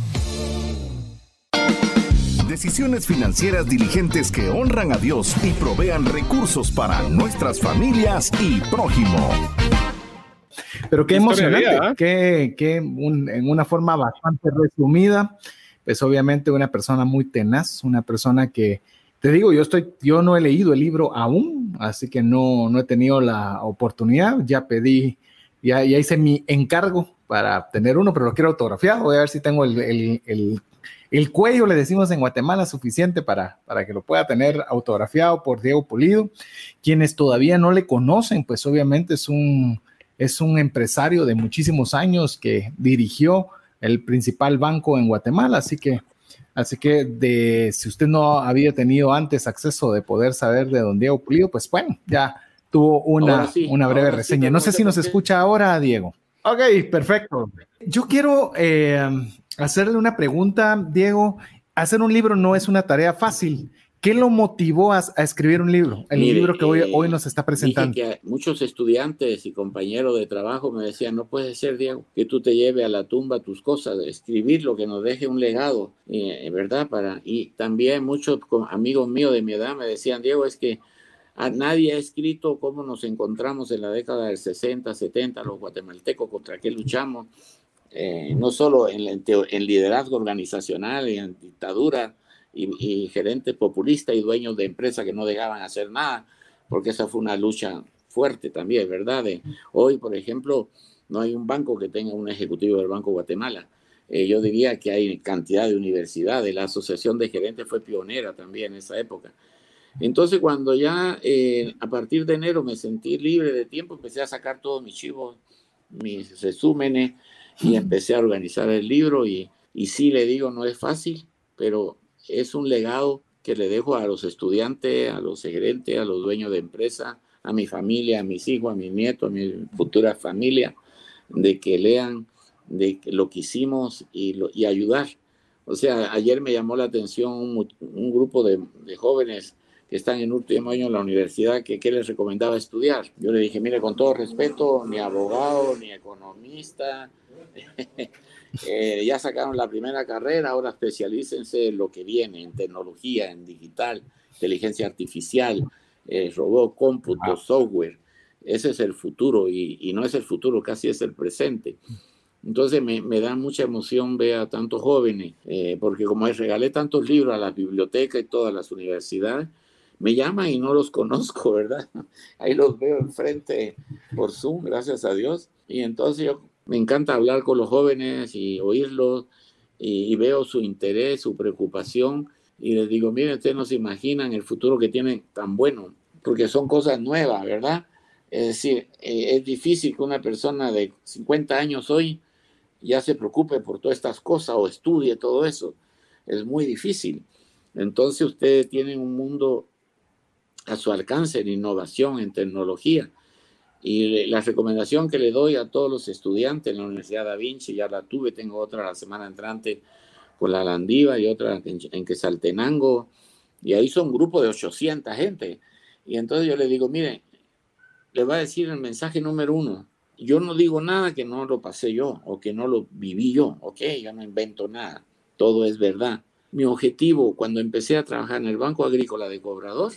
Decisiones financieras diligentes que honran a Dios y provean recursos para nuestras familias y prójimo. Pero qué emocionante, que, en una forma bastante resumida, pues obviamente una persona muy tenaz, una persona que te digo, yo estoy, yo no he leído el libro aún, así que no, no he tenido la oportunidad. Ya pedí, ya, ya hice mi encargo para tener uno, pero lo quiero autografiado. Voy a ver si tengo el, el, el, cuello, le decimos en Guatemala, suficiente para, para que lo pueda tener autografiado por Diego Pulido. Quienes todavía no le conocen, pues obviamente es un, es un empresario de muchísimos años que dirigió el principal banco en Guatemala, así que Así que de, si usted no había tenido antes acceso de poder saber de don Diego Pulido, pues bueno, ya tuvo una, una breve reseña. no sé si nos escucha ahora, Diego. Ok, perfecto. Yo quiero eh, hacerle una pregunta, Diego. Hacer un libro no es una tarea fácil. ¿Qué lo motivó a, escribir un libro? El libro que hoy, eh, hoy nos está presentando. Que muchos estudiantes y compañeros de trabajo me decían, no puede ser, Diego, que tú te lleves a la tumba tus cosas, escribir lo que nos deje un legado, eh, ¿verdad? Para, y también muchos amigos míos de mi edad me decían, Diego, es que a nadie ha escrito cómo nos encontramos en la década del 60, 70, los guatemaltecos, contra qué luchamos, eh, no solo en, liderazgo organizacional y en dictadura, y, gerentes populistas y dueños de empresas que no dejaban hacer nada, porque esa fue una lucha fuerte también, ¿verdad? hoy, por ejemplo, no hay un banco que tenga un ejecutivo del Banco Guatemala. Eh, yo diría que hay cantidad de universidades. La Asociación de Gerentes fue pionera también en esa época. Entonces, cuando ya eh, a partir de enero me sentí libre de tiempo, empecé a sacar todos mis chivos, mis resúmenes y empecé a organizar el libro. Y, y sí, le digo, no es fácil, pero es un legado que le dejo a los estudiantes, a los gerentes, a los dueños de empresa, a mi familia, a mis hijos, a mis nietos, a mi futura familia, de que lean de lo que hicimos y, y ayudar. O sea, ayer me llamó la atención un, grupo de, jóvenes que están en último año en la universidad que qué les recomendaba estudiar. Yo le dije, mire, con todo respeto, ni abogado, ni economista, Eh, ya sacaron la primera carrera, ahora especialícense en lo que viene, en tecnología, en digital, inteligencia artificial, eh, robot, cómputo, software. Ese es el futuro y, no es el futuro, casi es el presente. Entonces me, da mucha emoción ver a tantos jóvenes, eh, porque como regalé tantos libros a las bibliotecas y todas las universidades, me llaman y no los conozco, ¿verdad? Ahí los veo enfrente por Zoom, gracias a Dios. Y entonces yo me encanta hablar con los jóvenes y oírlos y, veo su interés, su preocupación y les digo, miren, ustedes no se imaginan el futuro que tienen tan bueno, porque son cosas nuevas, ¿verdad? Es decir, eh, es difícil que una persona de 50 años hoy ya se preocupe por todas estas cosas o estudie todo eso. Es muy difícil. Entonces ustedes tienen un mundo a su alcance en innovación, en tecnología. Y la recomendación que le doy a todos los estudiantes en la Universidad Da Vinci, ya la tuve, tengo otra la semana entrante con la Landiva y otra en, en Quesaltenango, y ahí son un grupo de 800 gente. Y entonces yo le digo, mire, le va a decir el mensaje número uno, yo no digo nada que no lo pasé yo o que no lo viví yo, ok, yo no invento nada, todo es verdad. Mi objetivo cuando empecé a trabajar en el Banco Agrícola de Cobrador,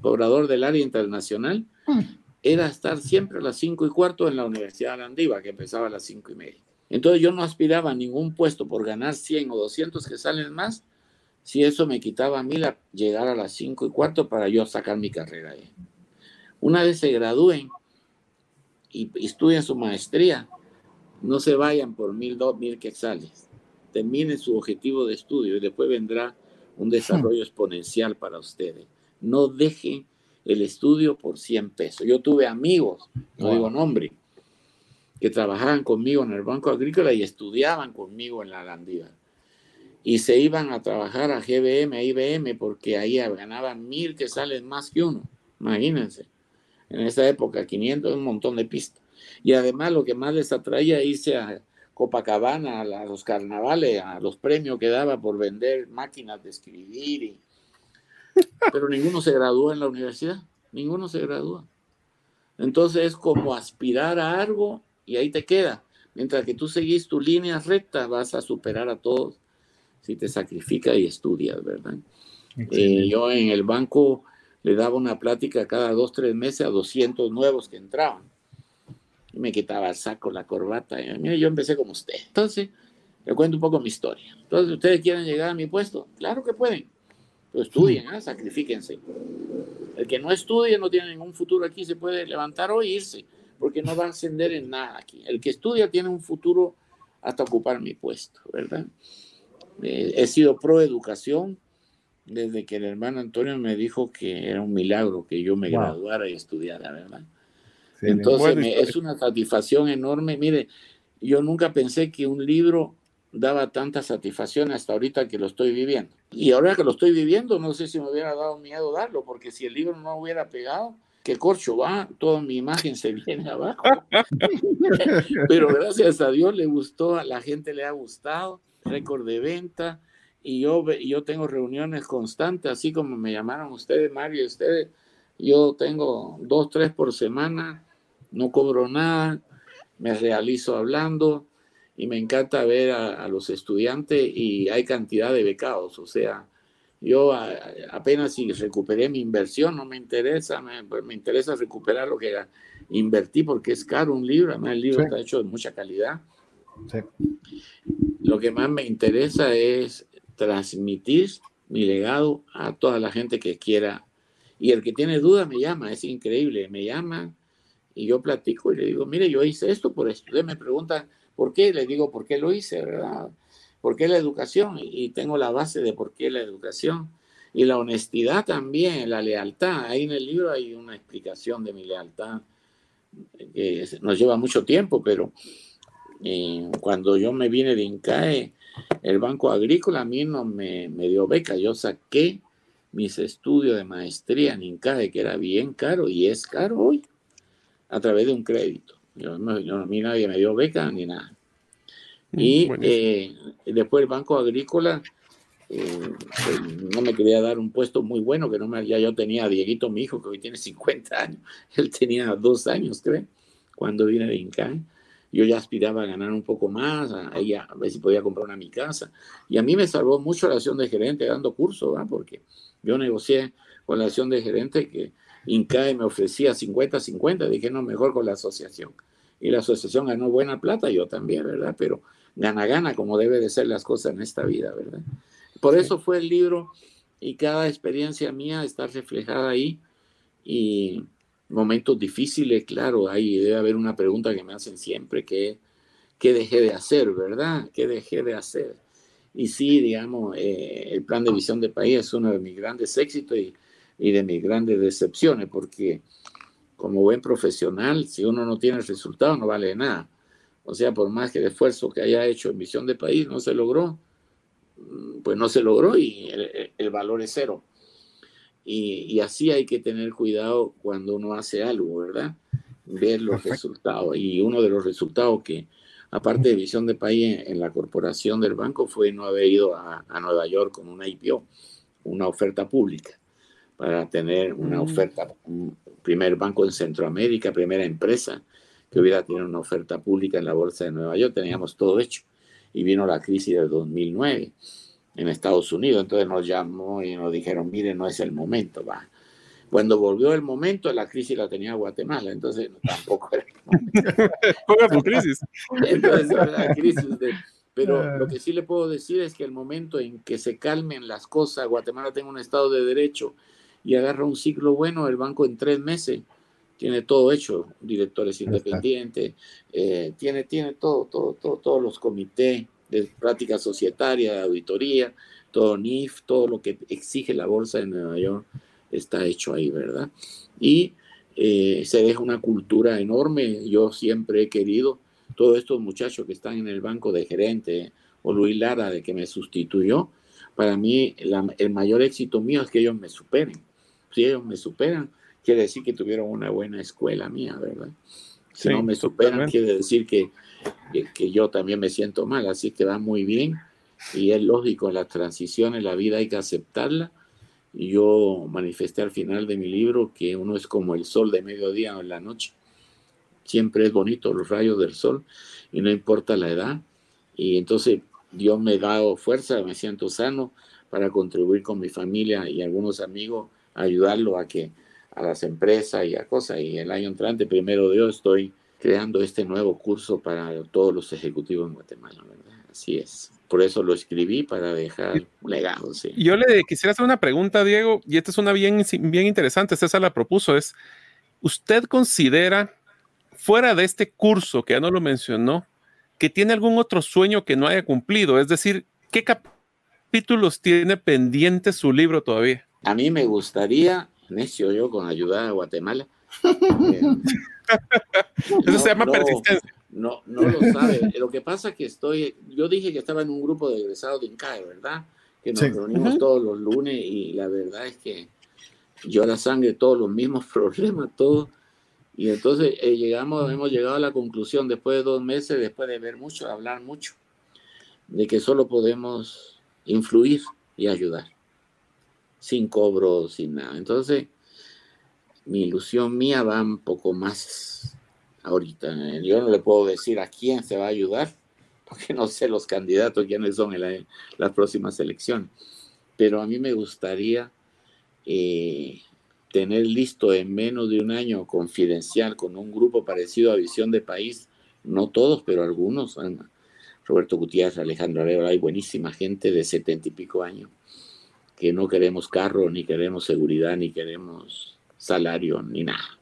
cobrador del área internacional, mm era estar siempre a las cinco y cuarto en la Universidad de Landiva, que empezaba a las cinco y media. Entonces yo no aspiraba a ningún puesto por ganar 100 o 200 que salen más, si eso me quitaba a mí la, llegar a las cinco y cuarto para yo sacar mi carrera ahí. Una vez se gradúen y estudien su maestría, no se vayan por mil, dos mil quetzales. Terminen su objetivo de estudio y después vendrá un desarrollo exponencial para ustedes. No dejen el estudio por 100 pesos. Yo tuve amigos, no digo nombre, que trabajaban conmigo en el Banco Agrícola y estudiaban conmigo en la Landiva. Y se iban a trabajar a GBM, a IBM, porque ahí ganaban mil que salen más que uno. Imagínense. en esa época, 500, un montón de pistas. Y además lo que más les atraía irse a Copacabana, a los carnavales, a los premios que daba por vender máquinas de escribir. Pero ninguno se graduó en la universidad, ninguno se graduó. Entonces es como aspirar a algo y ahí te queda. Mientras que tú seguís tu línea recta, vas a superar a todos si te sacrificas y estudias, ¿verdad? Eh, yo en el banco le daba una plática cada dos, tres meses a 200 nuevos que entraban. Y me quitaba el saco, la corbata. Y, Mira, yo empecé como usted. Entonces, le cuento un poco mi historia. Entonces, ¿ustedes quieren llegar a mi puesto? Claro que pueden. Pero estudien, ¿eh? sacrifíquense. El que no estudie no tiene ningún futuro aquí, se puede levantar o irse, porque no va a ascender en nada aquí. El que estudia tiene un futuro hasta ocupar mi puesto, ¿verdad? Eh, he sido pro educación, desde que el hermano Antonio me dijo que era un milagro que yo me graduara y estudiara, ¿verdad? Entonces es una satisfacción enorme. Mire, yo nunca pensé que un libro daba tanta satisfacción hasta ahorita que lo estoy viviendo. Y ahora que lo estoy viviendo, no sé si me hubiera dado miedo darlo, porque si el libro no hubiera pegado, que corcho va, toda mi imagen se viene abajo. Pero gracias a Dios le gustó, a la gente le ha gustado, récord de venta, y yo, yo tengo reuniones constantes, así como me llamaron ustedes, Mario, ustedes, yo tengo dos, tres por semana, no cobro nada, me realizo hablando y me encanta ver a, los estudiantes y hay cantidad de becados, o sea, yo apenas si recuperé mi inversión, no me interesa, me, pues, me, interesa recuperar lo que invertí porque es caro un libro, además el libro está hecho de mucha calidad. Lo que más me interesa es transmitir mi legado a toda la gente que quiera. Y el que tiene dudas me llama, es increíble, me llama y yo platico y le digo, mire, yo hice esto por esto. Usted me pregunta, ¿por qué? Le digo, ¿por qué lo hice, verdad? ¿Por qué la educación? Y tengo la base de por qué la educación. Y la honestidad también, la lealtad. Ahí en el libro hay una explicación de mi lealtad que nos lleva mucho tiempo, pero eh, cuando yo me vine de INCAE, el Banco Agrícola a mí no me, dio beca. Yo saqué mis estudios de maestría en INCAE, que era bien caro y es caro hoy, a través de un crédito. Yo, a mí nadie me dio beca ni nada. Mm, y eh, después el Banco Agrícola eh, pues, no me quería dar un puesto muy bueno, que no me, ya yo tenía a Dieguito, mi hijo, que hoy tiene 50 años. Él tenía dos años, creo, cuando vine de INCAE yo ya aspiraba a ganar un poco más, a, a, ver si podía comprar una mi casa. Y a mí me salvó mucho la acción de gerente dando curso, porque yo negocié con la acción de gerente que INCAE me ofrecía 50-50, dije, no, mejor con la asociación. Y la asociación ganó buena plata, yo también, ¿verdad? Pero gana-gana, como debe de ser las cosas en esta vida, ¿verdad? Por eso fue el libro y cada experiencia mía está reflejada ahí. Y momentos difíciles, claro, ahí debe haber una pregunta que me hacen siempre, que ¿qué dejé de hacer, verdad? ¿Qué dejé de hacer? Y sí, digamos, eh, el plan de visión de país es uno de mis grandes éxitos y, y, de mis grandes decepciones, porque como buen profesional, si uno no tiene resultado, no vale nada. O sea, por más que el esfuerzo que haya hecho en visión de país no se logró, mm, pues no se logró y el, el valor es cero. Y, así hay que tener cuidado cuando uno hace algo, ¿verdad? Ver los resultados. Y uno de los resultados que, aparte de visión de país en, la corporación del banco, fue no haber ido a, Nueva York con una IPO, una oferta pública, para tener una mm. oferta, primer banco en Centroamérica, primera empresa que hubiera tenido una oferta pública en la bolsa de Nueva York. Teníamos todo hecho. Y vino la crisis del 2009 en Estados Unidos. Entonces nos llamó y nos dijeron, mire, no es el momento, va. Cuando volvió el momento, la crisis la tenía Guatemala, entonces tampoco era el momento. crisis? entonces la crisis Pero ah. lo que sí le puedo decir es que el momento en que se calmen las cosas, Guatemala tenga un Estado de Derecho y agarra un ciclo bueno, el banco en tres meses tiene todo hecho, directores independientes, eh, tiene, tiene todo, todo, todo, todos los comités, de práctica societaria, de auditoría, todo NIF, todo lo que exige la bolsa de Nueva York está hecho ahí, ¿verdad? Y eh, se deja una cultura enorme. Yo siempre he querido, todos estos muchachos que están en el banco de gerente, o Luis Lara, de que me sustituyó, para mí el mayor éxito mío es que ellos me superen. Si ellos me superan, quiere decir que tuvieron una buena escuela mía, ¿verdad? Si no me superan, quiere decir que, que, yo también me siento mal, así que va muy bien y es lógico, las transiciones, la vida hay que aceptarla. Yo manifesté al final de mi libro que uno es como el sol de mediodía o en la noche. Siempre es bonito los rayos del sol y no importa la edad. Y entonces Dios me ha dado fuerza, me siento sano para contribuir con mi familia y algunos amigos, ayudarlo a que a las empresas y a cosas. Y el año entrante, primero Dios, estoy creando este nuevo curso para todos los ejecutivos en Guatemala, ¿verdad? Así es. Por eso lo escribí para dejar un legado. Sí. Yo le quisiera hacer una pregunta, Diego, y esta es una bien, bien interesante. César la propuso. Es, ¿usted considera, fuera de este curso que ya no lo mencionó, que tiene algún otro sueño que no haya cumplido? Es decir, ¿qué capítulos tiene pendiente su libro todavía? A mí me gustaría, necio yo, con ayuda a Guatemala. Eso se llama persistencia. No, no lo sabe. Lo que pasa es que estoy, yo dije que estaba en un grupo de egresados de INCAE, ¿verdad? Que nos reunimos todos los lunes y la verdad es que yo la sangre, todos los mismos problemas, todos. Y entonces eh, llegamos, hemos llegado a la conclusión después de dos meses, después de ver mucho, hablar mucho, de que solo podemos influir y ayudar, sin cobro, sin nada. Entonces, mi ilusión mía va un poco más ahorita. Yo no le puedo decir a quién se va a ayudar, porque no sé los candidatos quiénes son en las próximas elecciones. Pero a mí me gustaría eh, tener listo en menos de un año confidencial con un grupo parecido a Visión de País, no todos, pero algunos. Roberto Gutiérrez, Alejandro Arevalo, hay buenísima gente de setenta y pico años que no queremos carro, ni queremos seguridad, ni queremos salario, ni nada.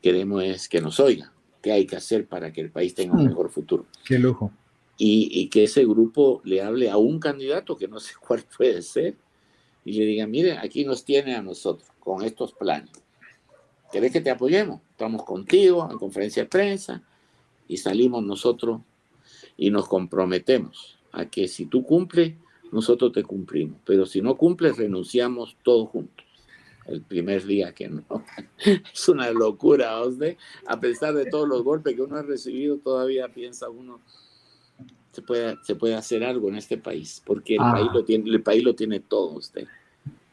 Queremos es que nos oigan qué hay que hacer para que el país tenga un mejor futuro. Qué lujo. Y, que ese grupo le hable a un candidato que no sé cuál puede ser y le diga, mire, aquí nos tiene a nosotros con estos planes. ¿Querés que te apoyemos? Estamos contigo en conferencia de prensa y salimos nosotros y nos comprometemos a que si tú cumples, nosotros te cumplimos. Pero si no cumples, renunciamos todos juntos el primer día que no. es una locura, usted. A pesar de todos los golpes que uno ha recibido, todavía piensa uno, se puede, se puede hacer algo en este país, porque el, ah. país, lo tiene, el país lo tiene todo usted.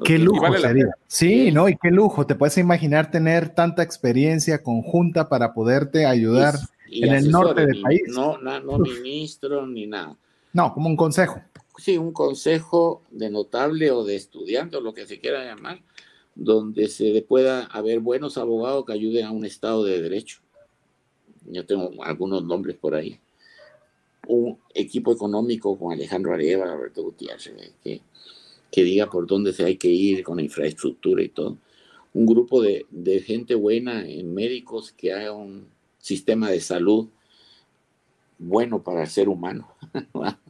qué lujo sería. Sí, ¿no? Y qué lujo. Te puedes imaginar tener tanta experiencia conjunta para poderte ayudar en el norte del país. No, no, no ministro ni nada. No, como un consejo. Sí, un consejo de notable o de estudiante o lo que se quiera llamar, donde se pueda haber buenos abogados que ayuden a un Estado de Derecho. Yo tengo algunos nombres por ahí. Un equipo económico con Alejandro Areva, Alberto Gutiérrez, que, diga por dónde se hay que ir con infraestructura y todo. Un grupo de, de gente buena en médicos que haga un sistema de salud bueno para el ser humano.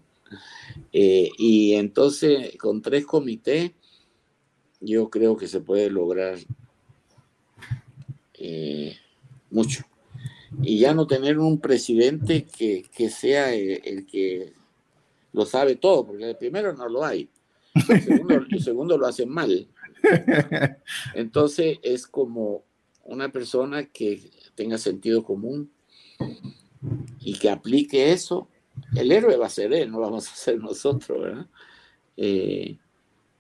eh, y entonces, con tres comités, yo creo que se puede lograr eh, mucho. Y ya no tener un presidente que, sea el, que lo sabe todo, porque el primero no lo hay. El segundo, el segundo lo hace mal. Entonces es como una persona que tenga sentido común y que aplique eso. El héroe va a ser él, no vamos a ser nosotros, ¿verdad? Eh,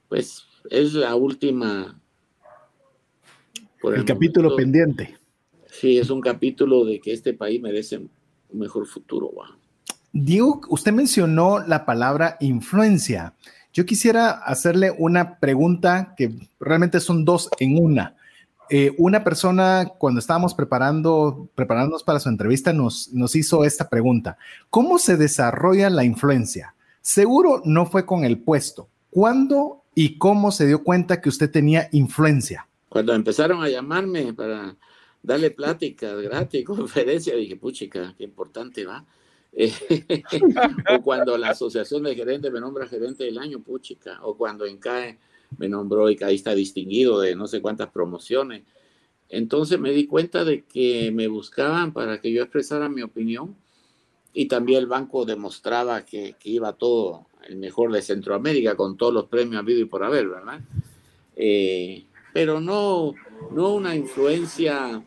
pues es la última. el, capítulo pendiente. Sí, es un capítulo de que este país merece un mejor futuro. Diego, usted mencionó la palabra influencia. Yo quisiera hacerle una pregunta que realmente son dos en una. Eh, una persona, cuando estábamos preparando, preparándonos para su entrevista, nos, nos hizo esta pregunta. ¿Cómo se desarrolla la influencia? Seguro no fue con el puesto. ¿Cuándo y cómo se dio cuenta que usted tenía influencia. Cuando empezaron a llamarme para darle pláticas gratis, conferencias, dije, puchica, qué importante va. o cuando la asociación de gerentes me nombra gerente del año, puchica. O cuando ENCAE me nombró está distinguido de no sé cuántas promociones. Entonces me di cuenta de que me buscaban para que yo expresara mi opinión y también el banco demostraba que, que iba todo el mejor de Centroamérica con todos los premios habido y por haber, ¿verdad? Eh, pero no, no una influencia,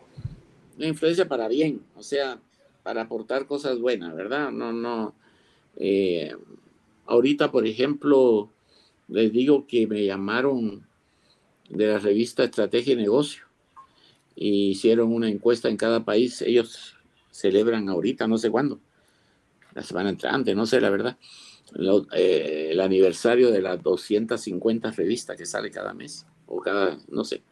una influencia para bien, o sea, para aportar cosas buenas, ¿verdad? No, no. Eh, ahorita, por ejemplo, les digo que me llamaron de la revista Estrategia y Negocio y hicieron una encuesta en cada país. Ellos celebran ahorita, no sé cuándo, la semana entrante, no sé la verdad, eh, el aniversario de las 250 revistas que sale cada mes o cada, no sé.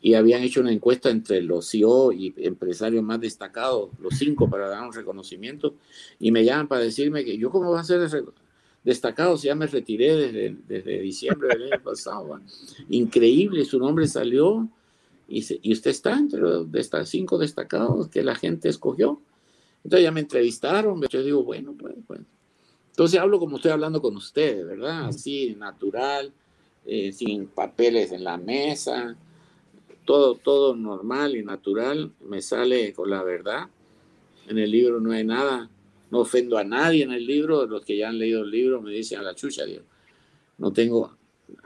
Y habían hecho una encuesta entre los CEO y empresarios más destacados, los cinco, para dar un reconocimiento, y me llaman para decirme que yo cómo va a ser destacado si ya me retiré desde, desde diciembre del año pasado. Increíble, su nombre salió y, y usted está entre los de estas cinco destacados que la gente escogió. Entonces ya me entrevistaron, yo digo, bueno, pues, pues. Entonces hablo como estoy hablando con ustedes, ¿verdad? Así, natural, eh, sin papeles en la mesa, todo, todo normal y natural, me sale con la verdad. En el libro no hay nada, no ofendo a nadie en el libro, los que ya han leído el libro me dicen a la chucha, Dios, no tengo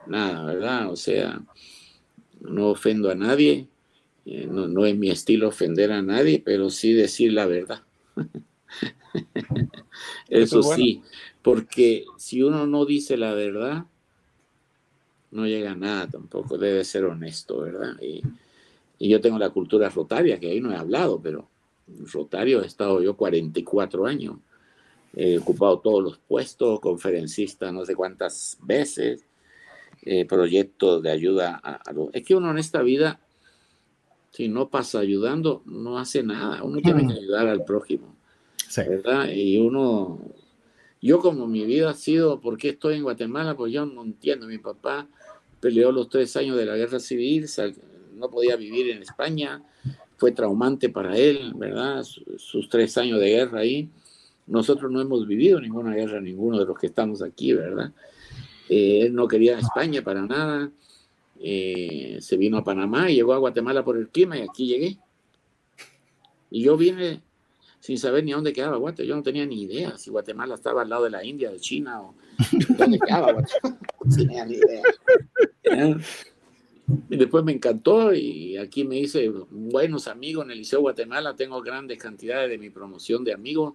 nada, ¿verdad? O sea, no ofendo a nadie, eh, no, no es mi estilo ofender a nadie, pero sí decir la verdad. Eso sí, porque si uno no dice la verdad, no llega a nada tampoco, debe ser honesto, ¿verdad? Y, yo tengo la cultura rotaria, que ahí no he hablado, pero rotario he estado yo 44 años, he ocupado todos los puestos, conferencista no sé cuántas veces, eh, proyectos de ayuda a, los... Es que uno en esta vida, si no pasa ayudando, no hace nada, uno tiene que ayudar al prójimo, ¿verdad? Y uno... Yo como mi vida ha sido, ¿por qué estoy en Guatemala? Pues yo no entiendo, mi papá peleó los tres años de la guerra civil, no podía vivir en España, fue traumante para él, ¿verdad? Sus tres años de guerra ahí. Nosotros no hemos vivido ninguna guerra, ninguno de los que estamos aquí, ¿verdad? Eh, él no quería España para nada. Eh, se vino a Panamá y llegó a Guatemala por el clima y aquí llegué. Y yo vine sin saber ni dónde quedaba Guatemala. Yo no tenía ni idea si Guatemala estaba al lado de la India, de China o dónde quedaba Guatemala. No tenía ni idea. Y después me encantó y aquí me hice buenos amigos en el Liceo Guatemala. Tengo grandes cantidades de mi promoción de amigos.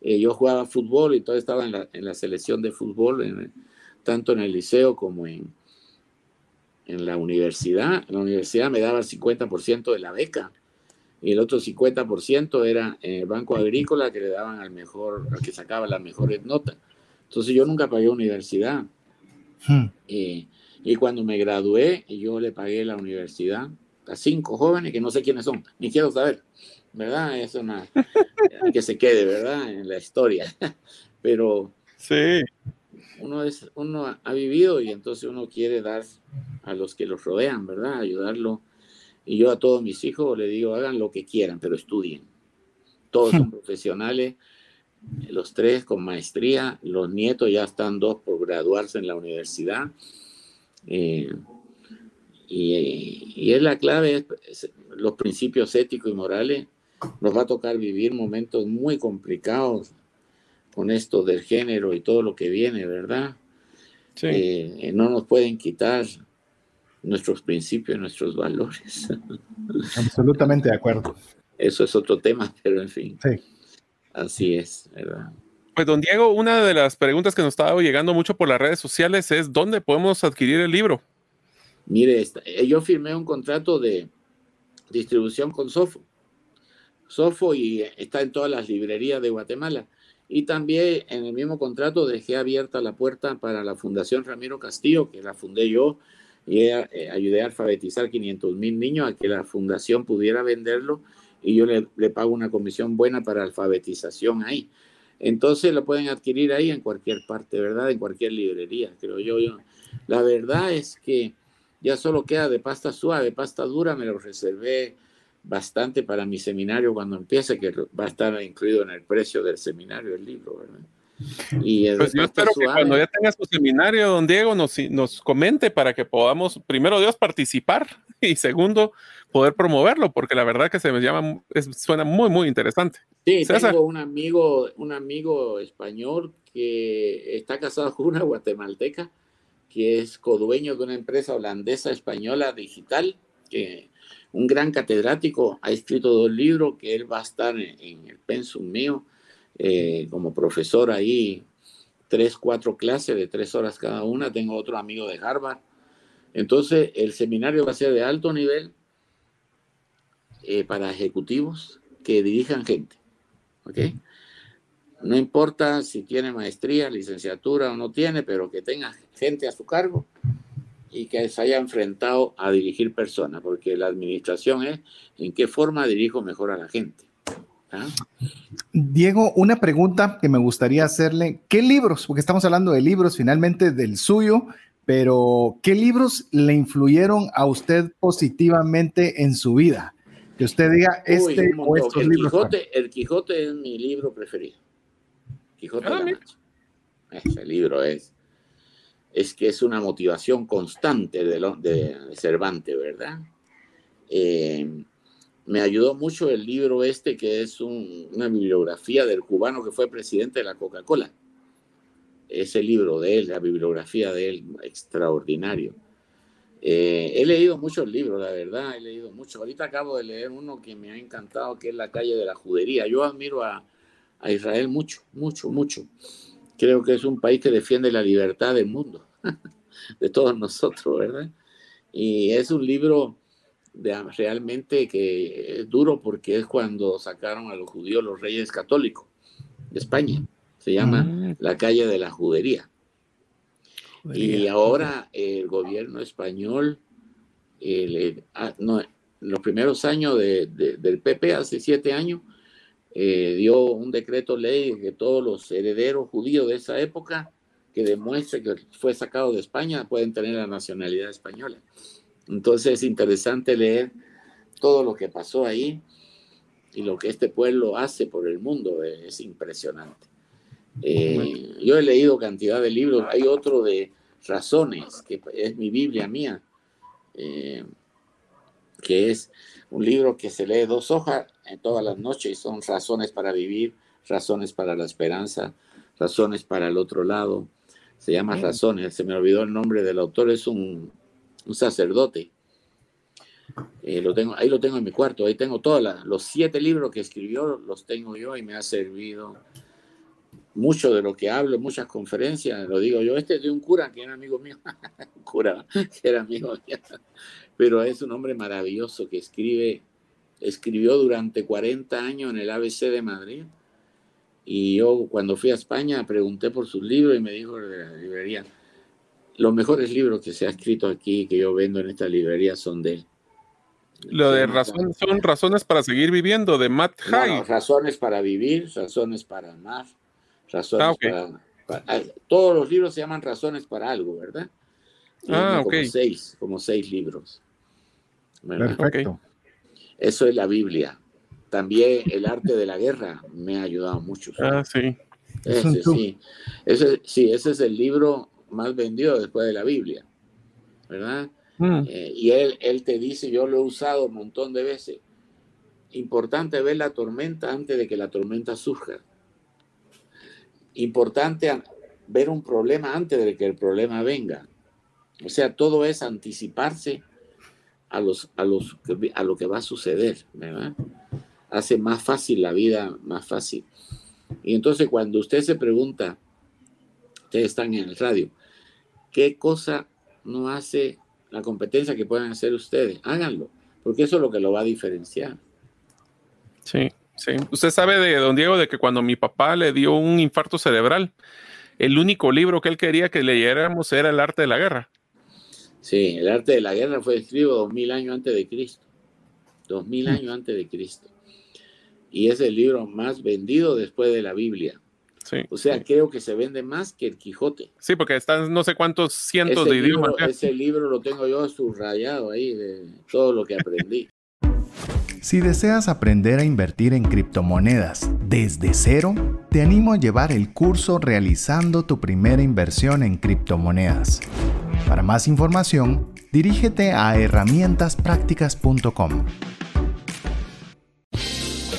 Eh, yo jugaba fútbol y todo estaba en la, en la selección de fútbol, tanto en el liceo como en, en la universidad. En la universidad me daba el 50% de la beca y el otro 50% era en el Banco Agrícola que le daban al mejor, al que sacaba las mejores notas. Entonces yo nunca pagué universidad. Hmm. Eh, y cuando me gradué, yo le pagué la universidad a cinco jóvenes que no sé quiénes son, ni quiero saber, ¿verdad? Es una que se quede, ¿verdad? En la historia. Pero sí. uno, es, uno ha vivido y entonces uno quiere dar a los que los rodean, ¿verdad? Ayudarlo. Y yo a todos mis hijos le digo, hagan lo que quieran, pero estudien. Todos son profesionales, los tres con maestría, los nietos ya están dos por graduarse en la universidad eh, y, es la clave, los principios éticos y morales. Nos va a tocar vivir momentos muy complicados con esto del género y todo lo que viene, ¿verdad? Eh, no nos pueden quitar nuestros principios, nuestros valores. Absolutamente de acuerdo. Eso es otro tema, pero en fin. Sí. Así es, ¿verdad? Pues don Diego, una de las preguntas que nos estaba llegando mucho por las redes sociales es ¿dónde podemos adquirir el libro? Mire, eh, yo firmé un contrato de distribución con Sofo. Sofo y está en todas las librerías de Guatemala. Y también en el mismo contrato dejé abierta la puerta para la Fundación Ramiro Castillo, que la fundé yo y eh, ayudé a alfabetizar 500 mil niños a que la fundación pudiera venderlo y yo le, le pago una comisión buena para alfabetización ahí. Entonces lo pueden adquirir ahí en cualquier parte, ¿verdad? En cualquier librería, creo yo. yo. La verdad es que ya solo queda de pasta suave, pasta dura, me lo reservé bastante para mi seminario cuando empiece, que va a estar incluido en el precio del seminario el libro, ¿verdad? Y pues yo espero que cuando ya tenga su seminario, don Diego, nos, nos comente para que podamos, primero Dios, participar y segundo, poder promoverlo, porque la verdad que se me llama, suena muy, muy interesante. Sí, tengo un amigo, un amigo español que está casado con una guatemalteca, que es codueño de una empresa holandesa española digital, que un gran catedrático, ha escrito dos libros que él va a estar en, el pensum mío eh, como profesor ahí, tres, cuatro clases de tres horas cada una. Tengo otro amigo de Harvard. Entonces, el seminario va a ser de alto nivel eh, para ejecutivos que dirijan gente. No importa si tiene maestría, licenciatura o no tiene, pero que tenga gente a su cargo y que se haya enfrentado a dirigir personas, porque la administración es en qué forma dirijo mejor a la gente. ¿ah? Diego, una pregunta que me gustaría hacerle, ¿qué libros, porque estamos hablando de libros finalmente del suyo, pero ¿qué libros le influyeron a usted positivamente en su vida? Que usted diga, este o estos el libros. Quijote, el Quijote es mi libro preferido. Quijote ah, Ese libro es es que es una motivación constante de, de Cervantes, ¿verdad? Eh, me ayudó mucho el libro este, que es una bibliografía del cubano que fue presidente de la Coca-Cola. Ese libro de él, la bibliografía de él, extraordinario. Eh, he leído muchos libros, la verdad, he leído mucho. Ahorita acabo de leer uno que me ha encantado, que es La calle de la judería. Yo admiro a, a Israel mucho, mucho, mucho. Creo que es un país que defiende la libertad del mundo. de todos nosotros, ¿verdad? Y es un libro de, realmente que es duro porque es cuando sacaron a los judíos los reyes católicos de España. Se llama mm. La calle de la judería. Y ahora el gobierno español, ah, los primeros años del PP, hace siete años, eh, dio un decreto ley que todos los herederos judíos de esa época que demuestre que fue sacado de España pueden tener la nacionalidad española. Entonces es interesante leer todo lo que pasó ahí y lo que este pueblo hace por el mundo. Es impresionante. Eh, yo he leído cantidad de libros. Hay otro de Razones, que es mi Biblia mía, eh, que es un libro que se lee dos hojas en todas las noches y son razones para vivir, razones para la esperanza, razones para el otro lado, se llama Razones, se me olvidó el nombre del autor, es un, sacerdote. Eh, lo tengo, ahí lo tengo en mi cuarto, ahí tengo todos los siete libros que escribió, los tengo yo y me ha servido mucho de lo que hablo, muchas conferencias, lo digo yo, este es de un cura que era amigo mío, un cura que era amigo mío, pero es un hombre maravilloso que escribe, escribió durante 40 años en el ABC de Madrid y yo cuando fui a España pregunté por sus libros y me dijo de la librería, los mejores libros que se ha escrito aquí, que yo vendo en esta librería, son de él. Lo de razón, son razones para seguir viviendo, de Matt High. razones para vivir, razones para amar, razones ah, para, ah, Todos los libros se llaman razones para algo, ¿verdad? ah, como seis, como seis libros. Perfecto. Eso es la Biblia. También el arte de la guerra me ha ayudado mucho. Ah, sí. Ese, sí. Ese, sí, ese es el libro más vendido después de la Biblia, ¿verdad? Mm. Eh, y él, él te dice, yo lo he usado un montón de veces. Importante ver la tormenta antes de que la tormenta surja. Importante ver un problema antes de que el problema venga. O sea, todo es anticiparse a, los, a, los, a lo que va a suceder, ¿verdad? hace más fácil la vida, más fácil. Y entonces cuando usted se pregunta, ustedes están en el radio, ¿qué cosa no hace la competencia que puedan hacer ustedes? Háganlo, porque eso es lo que lo va a diferenciar. Sí, sí. Usted sabe de don Diego de que cuando mi papá le dio un infarto cerebral, el único libro que él quería que leyéramos era El arte de la guerra. Sí, el arte de la guerra fue escrito dos mil años antes de Cristo. Dos mil años antes de Cristo y es el libro más vendido después de la Biblia. Sí, o sea, creo que se vende más que el Quijote. Sí, porque están no sé cuántos cientos de idiomas. Ese libro lo tengo yo subrayado ahí de todo lo que aprendí. Si deseas aprender a invertir en criptomonedas desde cero, te animo a llevar el curso realizando tu primera inversión en criptomonedas. Para más información, dirígete a herramientasprácticas.com.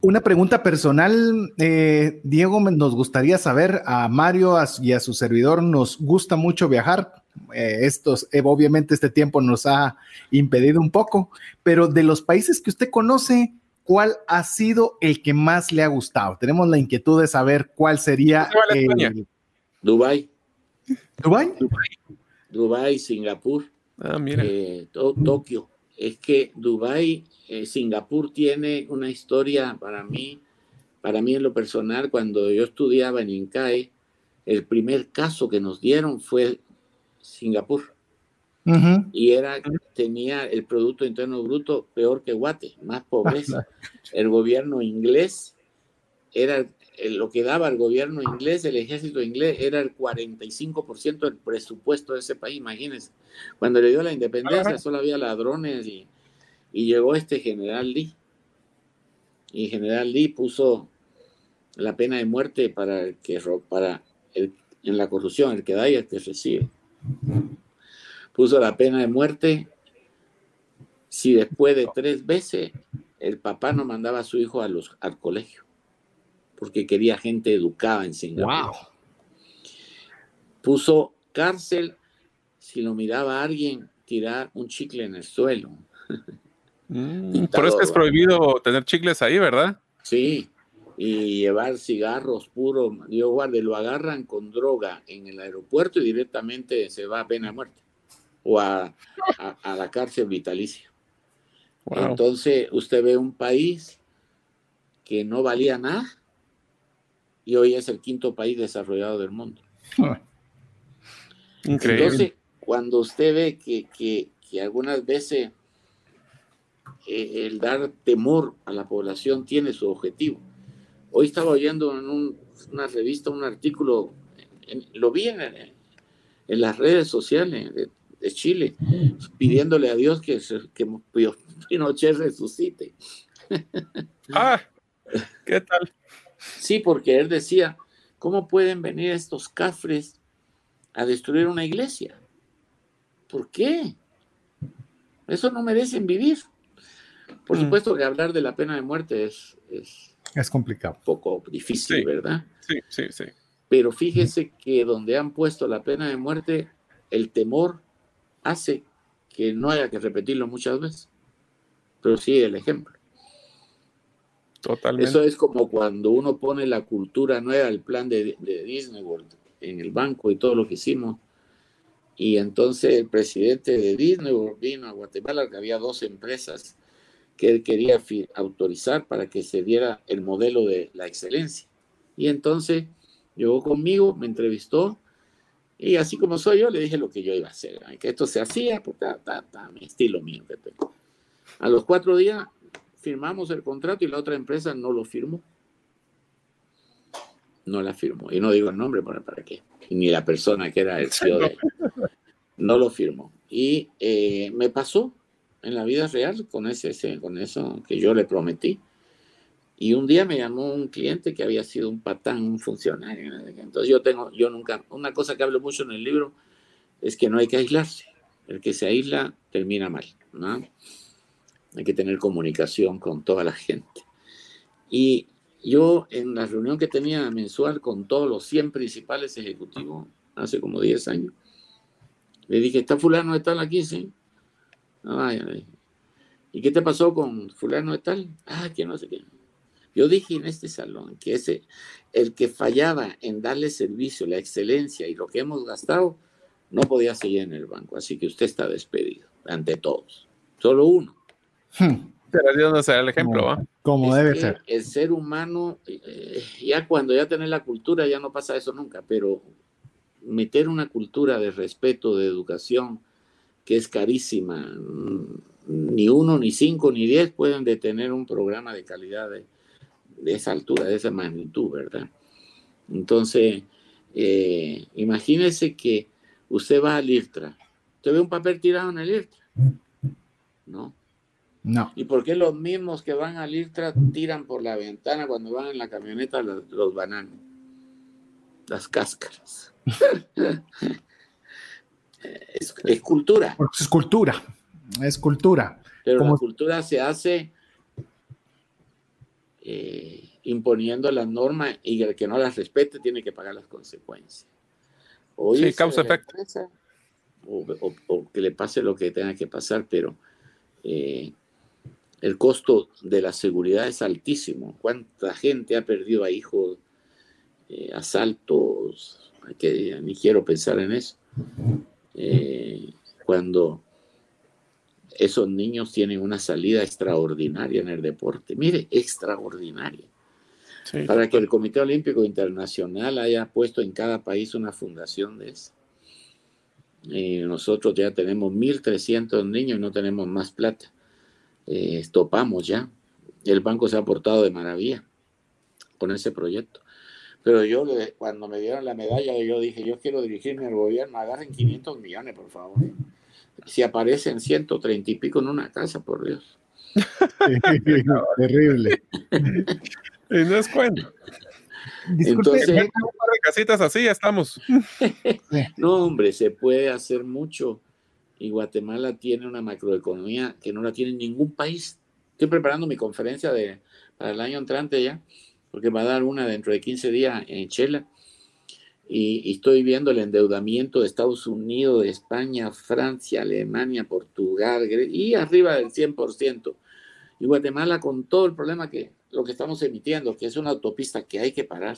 Una pregunta personal, eh, Diego, nos gustaría saber, a Mario y a su servidor nos gusta mucho viajar. Eh, estos, eh, obviamente este tiempo nos ha impedido un poco, pero de los países que usted conoce, ¿cuál ha sido el que más le ha gustado? Tenemos la inquietud de saber cuál sería el... Dubai. ¿Dubai? Dubai, Singapur, ah, mira. Tokio. Es que Dubai eh, Singapur tiene una historia para mí, para mí en lo personal, cuando yo estudiaba en INCAE, el primer caso que nos dieron fue Singapur. Y era, tenía el Producto Interno Bruto peor que Guate, más pobreza. el gobierno inglés era lo que daba el gobierno inglés, el ejército inglés, era el 45% del presupuesto de ese país, imagínense. Cuando le dio la independencia solo había ladrones y, y llegó este general Lee. Y general Lee puso la pena de muerte para el que para el, en la corrupción, el que da y el que recibe. Puso la pena de muerte si después de tres veces el papá no mandaba a su hijo a los, al colegio, porque quería gente educada en Singapur. Puso cárcel si lo miraba a alguien tirar un chicle en el suelo. Mm, por eso es prohibido tener chicles ahí, ¿verdad? Sí, y llevar cigarros puros. Dios guarde, lo agarran con droga en el aeropuerto y directamente se va a pena de muerte o a, la cárcel vitalicia. Entonces, usted ve un país que no valía nada y hoy es el quinto país desarrollado del mundo. Increíble. Entonces, cuando usted ve que, que, que algunas veces eh, el dar temor a la población tiene su objetivo. Hoy estaba oyendo en una revista un artículo, lo vi en, las redes sociales de, Chile, pidiéndole a Dios que, que Pinochet resucite. Ah, ¿qué tal? Sí, porque él decía, ¿cómo pueden venir estos cafres a destruir una iglesia? ¿Por qué? Eso no merecen vivir. Por mm. supuesto que hablar de la pena de muerte es, es, complicado. Un poco difícil, ¿verdad? Sí, sí, sí. Pero fíjese que donde han puesto la pena de muerte, el temor hace que no haya que repetirlo muchas veces. Pero sí el ejemplo. Totalmente. Eso es como cuando uno pone la cultura nueva, el plan de, de Disney World en el banco y todo lo que hicimos. Y entonces el presidente de Disney World vino a Guatemala, que había dos empresas que él quería autorizar para que se diera el modelo de la excelencia. Y entonces llegó conmigo, me entrevistó y así como soy yo, le dije lo que yo iba a hacer, que esto se hacía, pues, mi estilo mío que tengo. A los cuatro días firmamos el contrato y la otra empresa no lo firmó. No la firmó. Y no digo el nombre para, para qué. Ni la persona que era el CEO de No lo firmó. Y eh, me pasó en la vida real con, ese, con eso que yo le prometí. Y un día me llamó un cliente que había sido un patán, un funcionario. Entonces yo tengo, yo nunca, una cosa que hablo mucho en el libro es que no hay que aislarse. El que se aísla termina mal, ¿no? Hay que tener comunicación con toda la gente. Y yo en la reunión que tenía mensual con todos los 100 principales ejecutivos, hace como 10 años, le dije, ¿está fulano de tal aquí? Sí. ¿Y qué te pasó con fulano de tal? Ah, que no sé qué. Yo dije en este salón que ese, el que fallaba en darle servicio, la excelencia y lo que hemos gastado, no podía seguir en el banco. Así que usted está despedido ante todos. Solo uno. Hmm. Pero Dios no será el ejemplo, ¿va? Como debe ser. El ser humano, eh, ya cuando ya tenés la cultura, ya no pasa eso nunca, pero meter una cultura de respeto, de educación, que es carísima. Ni uno, ni cinco, ni diez pueden detener un programa de calidad de, esa altura, de esa magnitud, ¿verdad? Entonces, Eh, imagínese que usted va al IRTRA, usted ve un papel tirado en el IRTRA, ¿no? No. ¿Y por qué los mismos que van al IRTRA tiran por la ventana cuando van en la camioneta los, los bananos? Las cáscaras. es, es, cultura. Es cultura. Es cultura. Pero Como... la cultura se hace eh, imponiendo las normas y el que no las respete tiene que pagar las consecuencias. O sí, causa efecto. O, o, o, que le pase lo que tenga que pasar, pero eh, el costo de la seguridad es altísimo. ¿Cuánta gente ha perdido a hijos, eh, asaltos? Que ni quiero pensar en eso. Eh, cuando esos niños tienen una salida extraordinaria en el deporte. Mire, extraordinaria. Sí, Para que el Comité Olímpico Internacional haya puesto en cada país una fundación de eso. Eh, nosotros ya tenemos 1.300 niños y no tenemos más plata. Eh, topamos ya. El banco se ha portado de maravilla con ese proyecto. Pero yo, cuando me dieron la medalla, yo dije, yo quiero dirigirme al gobierno, agarren 500 millones, por favor. Si aparecen 130 y pico en una casa, por Dios. Terrible. y no es cuento. Entonces, un par de casitas así, ya estamos. no, hombre, se puede hacer mucho. Y Guatemala tiene una macroeconomía que no la tiene ningún país. Estoy preparando mi conferencia de, para el año entrante ya, porque va a dar una dentro de 15 días en Chela. Y, y, estoy viendo el endeudamiento de Estados Unidos, de España, Francia, Alemania, Portugal, y arriba del 100%. Y Guatemala con todo el problema que lo que estamos emitiendo, que es una autopista que hay que parar.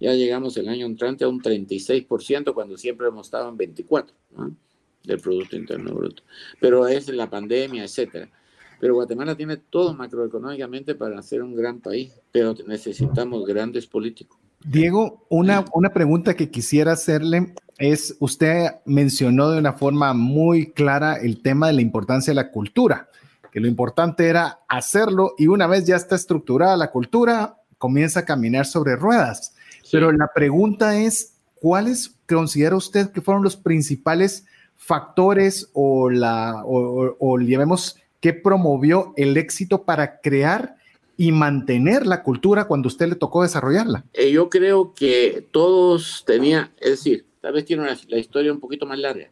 Ya llegamos el año entrante a un 36% cuando siempre hemos estado en 24% ¿no? del Producto Interno Bruto. Pero es la pandemia, etcétera. Pero Guatemala tiene todo macroeconómicamente para ser un gran país, pero necesitamos grandes políticos. Diego, una, una pregunta que quisiera hacerle es, usted mencionó de una forma muy clara el tema de la importancia de la cultura, que lo importante era hacerlo y una vez ya está estructurada la cultura, comienza a caminar sobre ruedas. Sí. Pero la pregunta es, ¿cuáles considera usted que fueron los principales factores o la, o, o, o llamemos, que promovió el éxito para crear y mantener la cultura cuando a usted le tocó desarrollarla? Eh, yo creo que todos tenían, es decir, tal vez tiene una, la historia un poquito más larga.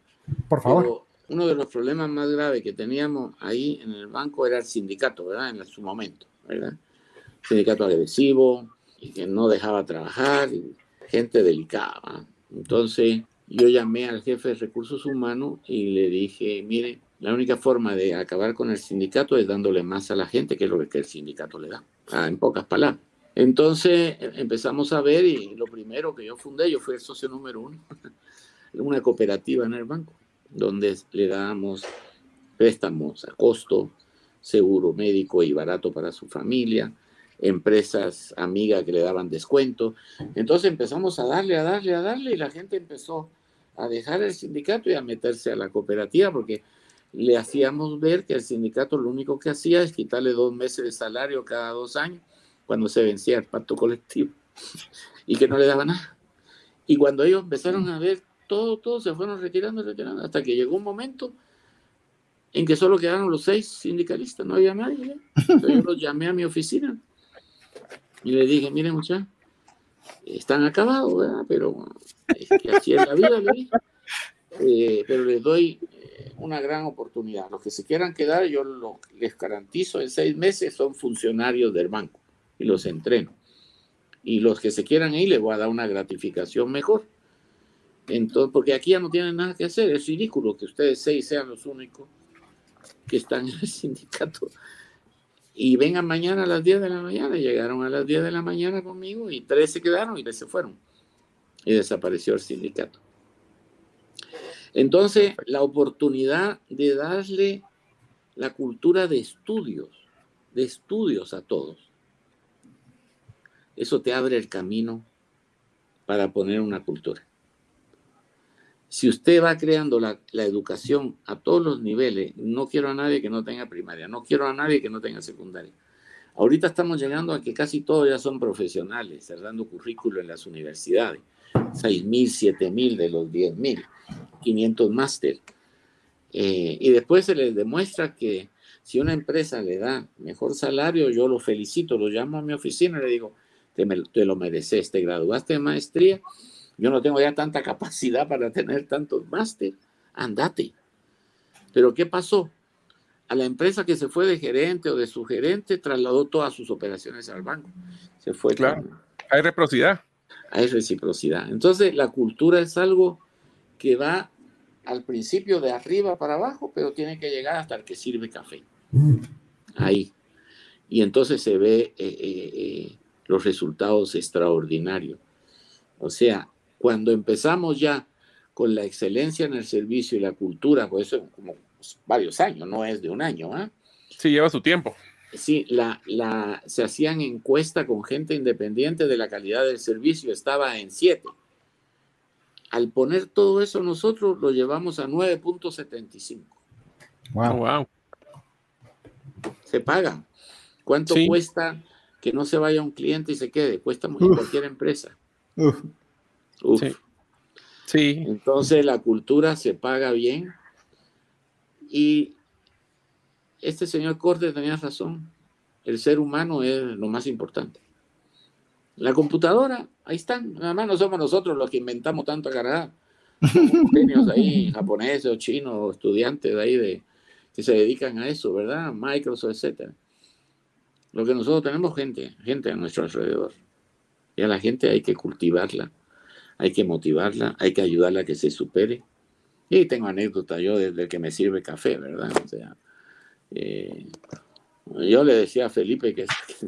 Por favor. Pero uno de los problemas más graves que teníamos ahí en el banco era el sindicato, ¿verdad? En su momento, ¿verdad? Sindicato agresivo, y que no dejaba trabajar, y gente delicada. ¿verdad? Entonces, yo llamé al jefe de recursos humanos y le dije, mire, la única forma de acabar con el sindicato es dándole más a la gente, que lo que el sindicato le da, ah, en pocas palabras. Entonces empezamos a ver y lo primero que yo fundé, yo fui el socio número uno, una cooperativa en el banco, donde le dábamos préstamos a costo, seguro médico y barato para su familia, empresas amigas que le daban descuento. Entonces empezamos a darle, a darle, a darle y la gente empezó a dejar el sindicato y a meterse a la cooperativa porque le hacíamos ver que el sindicato lo único que hacía es quitarle dos meses de salario cada dos años cuando se vencía el pacto colectivo y que no le daba nada. Y cuando ellos empezaron a ver, todo, todos se fueron retirando, retirando, hasta que llegó un momento en que solo quedaron los seis sindicalistas, no había nadie. ¿eh? Entonces yo los llamé a mi oficina y le dije, miren muchachos, están acabados. Pero es que así es la vida. Eh, pero les doy una gran oportunidad. Los que se quieran quedar, yo les garantizo, en seis meses son funcionarios del banco y los entreno. Y los que se quieran ir, les voy a dar una gratificación mejor. Entonces, porque aquí ya no tienen nada que hacer. Es ridículo que ustedes seis sean los únicos que están en el sindicato. Y vengan mañana a las 10 de la mañana. Llegaron a las 10 de la mañana conmigo y tres se quedaron y se fueron. Y desapareció el sindicato. Entonces, la oportunidad de darle la cultura de estudios, de estudios a todos, eso te abre el camino para poner una cultura. Si usted va creando la, la, educación a todos los niveles, no quiero a nadie que no tenga primaria, no quiero a nadie que no tenga secundaria. Ahorita estamos llegando a que casi todos ya son profesionales, cerrando currículo en las universidades. 6.000, 7.000 de los 10.000, 500 máster. Eh, y después se les demuestra que si una empresa le da mejor salario, yo lo felicito, lo llamo a mi oficina y le digo, te, te lo mereces, te graduaste de maestría, yo no tengo ya tanta capacidad para tener tantos máster, andate. Pero ¿qué pasó? A la empresa que se fue de gerente o de su gerente trasladó todas sus operaciones al banco. Se fue. Claro. Hay reciprocidad. Hay reciprocidad. Entonces, la cultura es algo que va al principio de arriba para abajo, pero tiene que llegar hasta el que sirve café. Ahí. Y entonces se ve eh, eh, eh, los resultados extraordinarios. O sea, cuando empezamos ya con la excelencia en el servicio y la cultura, pues eso como varios años, no es de un año, ¿ah? Sí, lleva su tiempo. Sí, la, la, se hacían encuestas con gente independiente de la calidad del servicio, estaba en 7. Al poner todo eso nosotros lo llevamos a 9.75. Wow. wow. Se paga. ¿Cuánto cuesta que no se vaya un cliente y se quede? Cuesta mucho cualquier empresa. Uf. Uf. sí. Entonces la cultura se paga bien y este señor Corte tenía razón. El ser humano es lo más importante. La computadora, ahí están. Nada más no somos nosotros los que inventamos tanta carga. Genios ahí, japoneses o chinos, estudiantes de ahí de, que se dedican a eso, ¿verdad? Microsoft, etcétera. Lo que nosotros tenemos gente, gente a nuestro alrededor. Y a la gente hay que cultivarla, hay que motivarla, hay que ayudarla a que se supere. Y tengo anécdota yo desde que me sirve café, ¿verdad? O sea, eh, yo le decía a Felipe que, que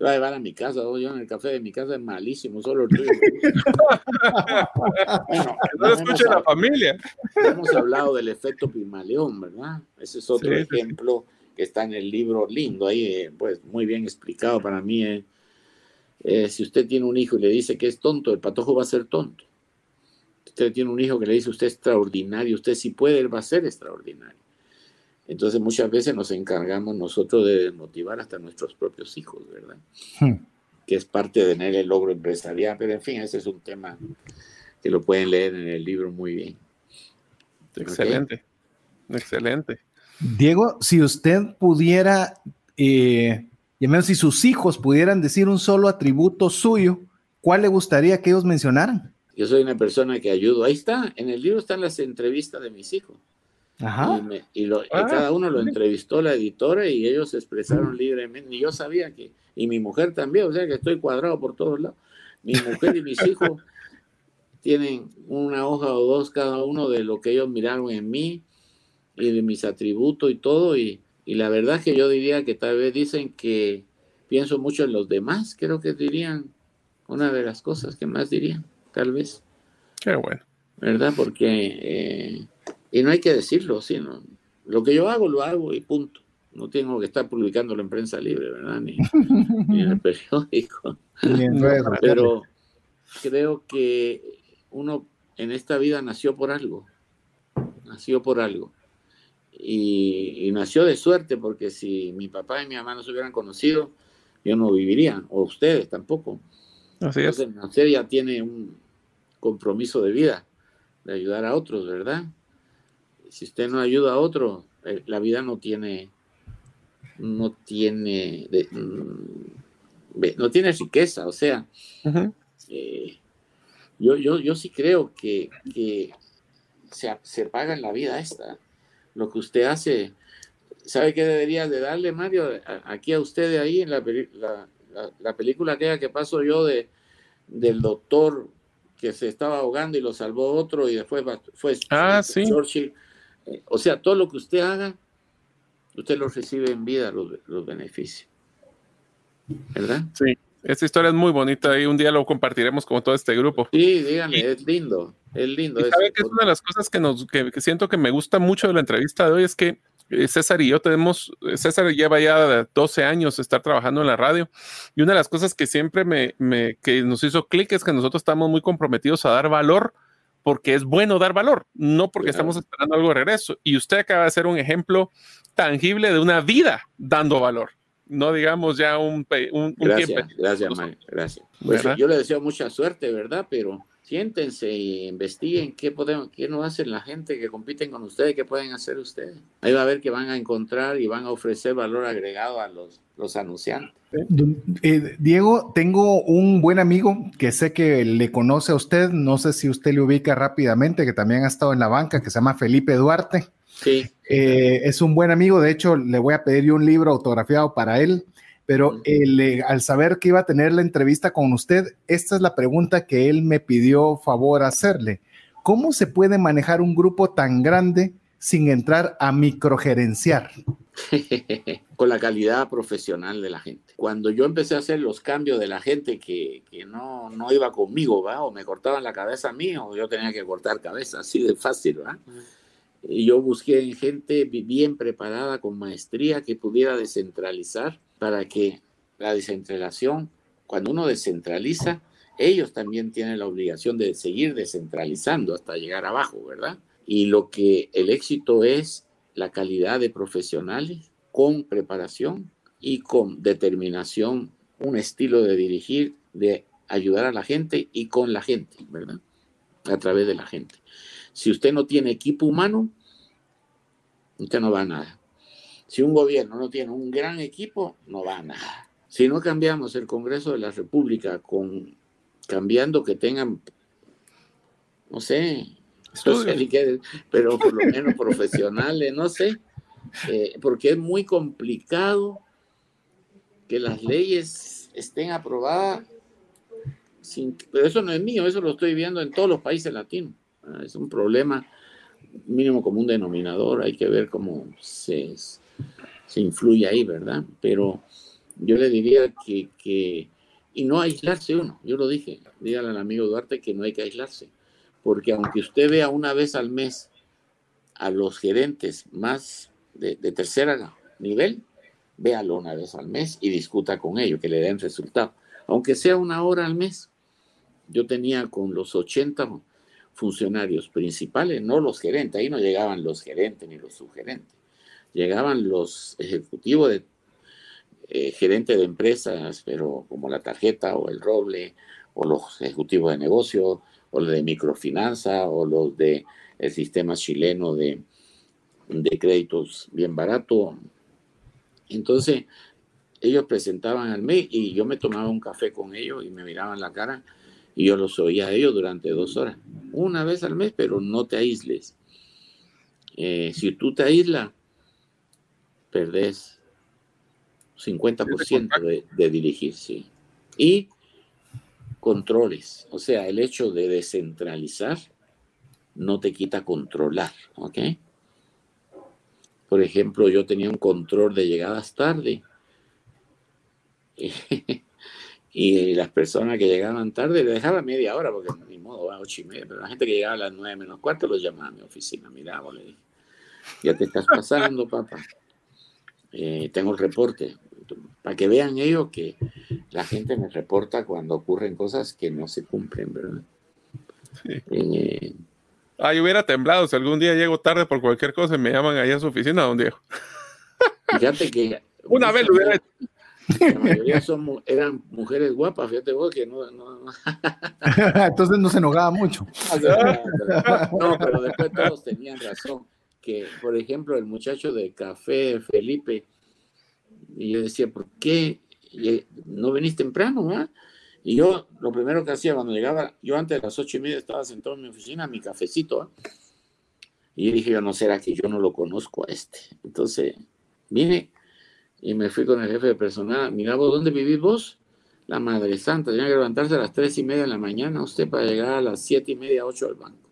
te va a llevar a mi casa, yo en el café de mi casa es malísimo, solo el tuyo. bueno, no escuche la familia. Hemos hablado del efecto Pimaleón, ¿verdad? Ese es otro ejemplo que está en el libro lindo ahí, eh, pues muy bien explicado para mí. Eh. Eh, si usted tiene un hijo y le dice que es tonto, el patojo va a ser tonto. Usted tiene un hijo que le dice usted es extraordinario, usted si puede, él va a ser extraordinario. Entonces muchas veces nos encargamos nosotros de motivar hasta nuestros propios hijos, ¿verdad? Hmm. Que es parte de tener el logro empresarial, pero en fin, ese es un tema que lo pueden leer en el libro muy bien. Excelente, excelente. Diego, si usted pudiera, eh, y menos si sus hijos pudieran decir un solo atributo suyo, ¿cuál le gustaría que ellos mencionaran? Yo soy una persona que ayudo. Ahí está, en el libro están las entrevistas de mis hijos. Y, ah, cada uno lo entrevistó la editora y ellos se expresaron libremente. Y yo sabía que, y mi mujer también, o sea que estoy cuadrado por todos lados. Mi mujer y mis hijos tienen una hoja o dos cada uno de lo que ellos miraron en mí y de mis atributos y todo. Y, y la verdad es que yo diría que tal vez dicen que pienso mucho en los demás, creo que dirían una de las cosas que más dirían, tal vez. Qué bueno. ¿Verdad? Porque eh, y no hay que decirlo, sino lo que yo hago, lo hago y punto. No tengo que estar publicándolo en prensa libre, ¿verdad? Ni, en el periódico. Pero creo que uno en esta vida nació por algo. Nació por algo. Y, nació de suerte, porque si mi papá y mi mamá no se hubieran conocido, yo no viviría, o ustedes tampoco. Así Entonces, es. nacer ya tiene un compromiso de vida, de ayudar a otros, ¿verdad? Si usted no ayuda a otro, eh, la vida no tiene, no tiene, mm, no tiene riqueza. O sea, eh, yo, yo, yo sí creo que, se, se, paga en la vida esta. Lo que usted hace, ¿sabe qué debería de darle, Mario? Aquí a usted de ahí en la, la, película aquella que paso yo de, del doctor que se estaba ahogando y lo salvó otro y después fue ah, sí. O sea, todo lo que usted haga, usted lo recibe en vida, los, beneficios. ¿Verdad? Sí, esta historia es muy bonita y un día lo compartiremos con todo este grupo. Sí, díganle, es lindo, es lindo. ¿Sabe que es una de las cosas que, nos, que, siento que me gusta mucho de la entrevista de hoy? Es que eh, César y yo tenemos, César lleva ya 12 años estar trabajando en la radio y una de las cosas que siempre me, me que nos hizo clic es que nosotros estamos muy comprometidos a dar valor porque es bueno dar valor, no porque estamos esperando algo de regreso. Y usted acaba de ser un ejemplo tangible de una vida dando valor. no digamos ya un, un, gracias, Gracias, Mario, gracias. Pues, yo le deseo mucha suerte, ¿verdad? Pero siéntense y investiguen qué podemos, qué no hacen la gente que compiten con ustedes, qué pueden hacer ustedes. Ahí va a ver que van a encontrar y van a ofrecer valor agregado a los, los anunciantes. Eh, Diego, tengo un buen amigo que sé que le conoce a usted, no sé si usted le ubica rápidamente, que también ha estado en la banca, que se llama Felipe Duarte. Sí. Eh, es un buen amigo, de hecho le voy a pedir un libro autografiado para él pero al saber que iba a tener la entrevista con usted, esta es la pregunta que él me pidió favor hacerle. ¿Cómo se puede manejar un grupo tan grande sin entrar a microgerenciar? con la calidad profesional de la gente. Cuando yo empecé a hacer los cambios de la gente que, no, no, iba conmigo, ¿va? o me cortaban la cabeza a mí, o yo tenía que cortar cabeza, así de fácil, ¿va? Y yo busqué gente bien preparada, con maestría, que pudiera descentralizar para que la descentralización, cuando uno descentraliza, ellos también tienen la obligación de seguir descentralizando hasta llegar abajo, ¿verdad? Y lo que el éxito es la calidad de profesionales con preparación y con determinación, un estilo de dirigir, de ayudar a la gente y con la gente, ¿verdad? A través de la gente. Si usted no tiene equipo humano, usted no va a nada. Si un gobierno no tiene un gran equipo, no va a nada. Si no cambiamos el Congreso de la República con cambiando que tengan, no sé, pero por lo menos profesionales, no sé, eh, porque es muy complicado que las leyes estén aprobadas, sin, pero eso no es mío, eso lo estoy viendo en todos los países latinos. Ah, es un problema mínimo común denominador, hay que ver cómo se, se influye ahí, ¿verdad? Pero yo le diría que, y no aislarse uno, yo lo dije, dígale al amigo Duarte que no hay que aislarse, porque aunque usted vea una vez al mes a los gerentes más de, de tercera nivel, véalo una vez al mes y discuta con ellos, que le den resultado, aunque sea una hora al mes. Yo tenía con los 80 funcionarios principales, no los gerentes, ahí no llegaban los gerentes ni los subgerentes llegaban los ejecutivos de eh, gerentes de empresas, pero como la tarjeta o el roble, o los ejecutivos de negocio, o los de microfinanza, o los de el sistema chileno de, de créditos bien barato. Entonces, ellos presentaban al mes y yo me tomaba un café con ellos y me miraban la cara y yo los oía a ellos durante dos horas, una vez al mes, pero no te aísles. Eh, si tú te aíslas, perdés 50% de, de dirigir, sí. Y controles, o sea, el hecho de descentralizar no te quita controlar, ¿ok? Por ejemplo, yo tenía un control de llegadas tarde y las personas que llegaban tarde le dejaba media hora porque ni modo, a ocho y media, pero la gente que llegaba a las nueve menos cuarto los llamaba a mi oficina, mira, le dije, ya te estás pasando, papá. Eh, tengo el reporte, para que vean ellos que la gente me reporta cuando ocurren cosas que no se cumplen, ¿verdad? Eh, ah, yo hubiera temblado si algún día llego tarde por cualquier cosa y me llaman ahí a su oficina, don Diego. Fíjate que... Una vez lo hubiera hecho. La mayoría son, eran mujeres guapas, fíjate vos que no... Entonces no se enojaba mucho. No, pero después todos tenían razón por ejemplo, el muchacho de café, Felipe, y yo decía, ¿por qué no venís temprano? Ah? Y yo, lo primero que hacía cuando llegaba, yo antes de las ocho y media estaba sentado en mi oficina, mi cafecito, ¿ah? y dije, yo no será que yo no lo conozco a este. Entonces, vine y me fui con el jefe de personal, mira vos, ¿dónde vivís vos? La Madre Santa, tenía que levantarse a las tres y media de la mañana usted para llegar a las siete y media, ocho al banco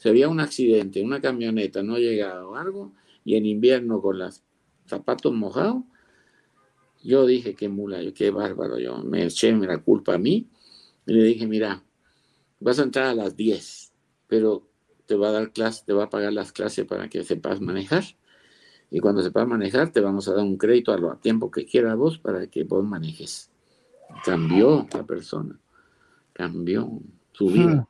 se había un accidente, una camioneta no llegaba o algo, y en invierno con los zapatos mojados, yo dije, qué mula, yo, qué bárbaro, yo me eché la culpa a mí, y le dije, mira, vas a entrar a las 10, pero te va a dar clase, te va a pagar las clases para que sepas manejar. Y cuando sepas manejar, te vamos a dar un crédito a lo tiempo que quieras vos para que vos manejes. Cambió la persona, cambió su vida.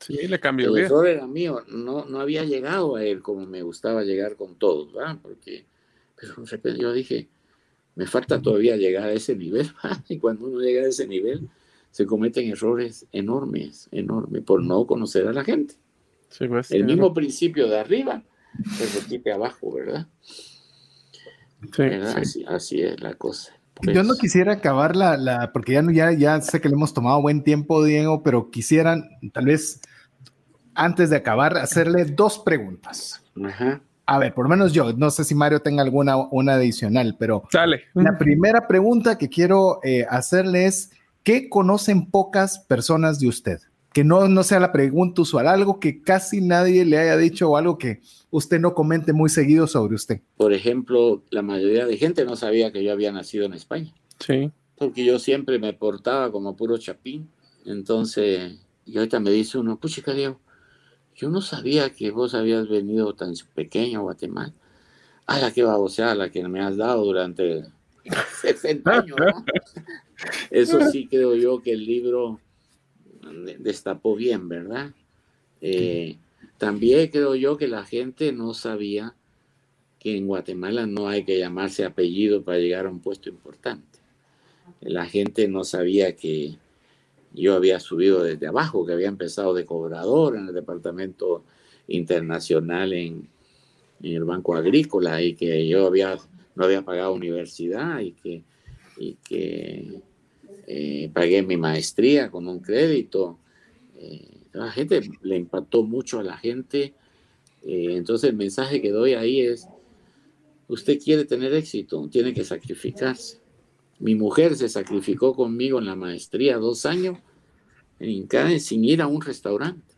Sí, le cambió El error era mío, no, no había llegado a él como me gustaba llegar con todos, ¿verdad? Porque, pero de repente yo dije, me falta todavía llegar a ese nivel. y cuando uno llega a ese nivel, se cometen errores enormes, enormes, por no conocer a la gente. Pues, el mismo principio de arriba se repite abajo, ¿verdad? Sí, Así, es la cosa. Yo no pues quisiera acabar la, la porque ya, ya, ya sé que le hemos tomado buen tiempo, Diego, pero quisieran tal vez antes de acabar hacerle dos preguntas. Ajá. A ver, por lo menos yo, no sé si Mario tenga alguna una adicional, pero Sale. la primera pregunta que quiero eh, hacerle es, ¿qué conocen pocas personas de usted? Que no, no sea la pregunta usual, algo que casi nadie le haya dicho o algo que usted no comente muy seguido sobre usted. Por ejemplo, la mayoría de gente no sabía que yo había nacido en España. Sí. Porque yo siempre me portaba como puro chapín. Entonces, y ahorita me dice uno, pucha, Diego, yo no sabía que vos habías venido tan pequeño a Guatemala. Ah, la que baboseada la que me has dado durante 60 años. Eso sí creo yo que el libro destapó bien, ¿verdad? Eh, también creo yo que la gente no sabía que en Guatemala no hay que llamarse apellido para llegar a un puesto importante. La gente no sabía que yo había subido desde abajo, que había empezado de cobrador en el departamento internacional en, el Banco Agrícola y que yo había, no había pagado universidad y que, y que eh, pagué mi maestría con un crédito. Eh, la gente le impactó mucho a la gente. Eh, entonces el mensaje que doy ahí es, usted quiere tener éxito, tiene que sacrificarse. Mi mujer se sacrificó conmigo en la maestría dos años en Incae sin ir a un restaurante.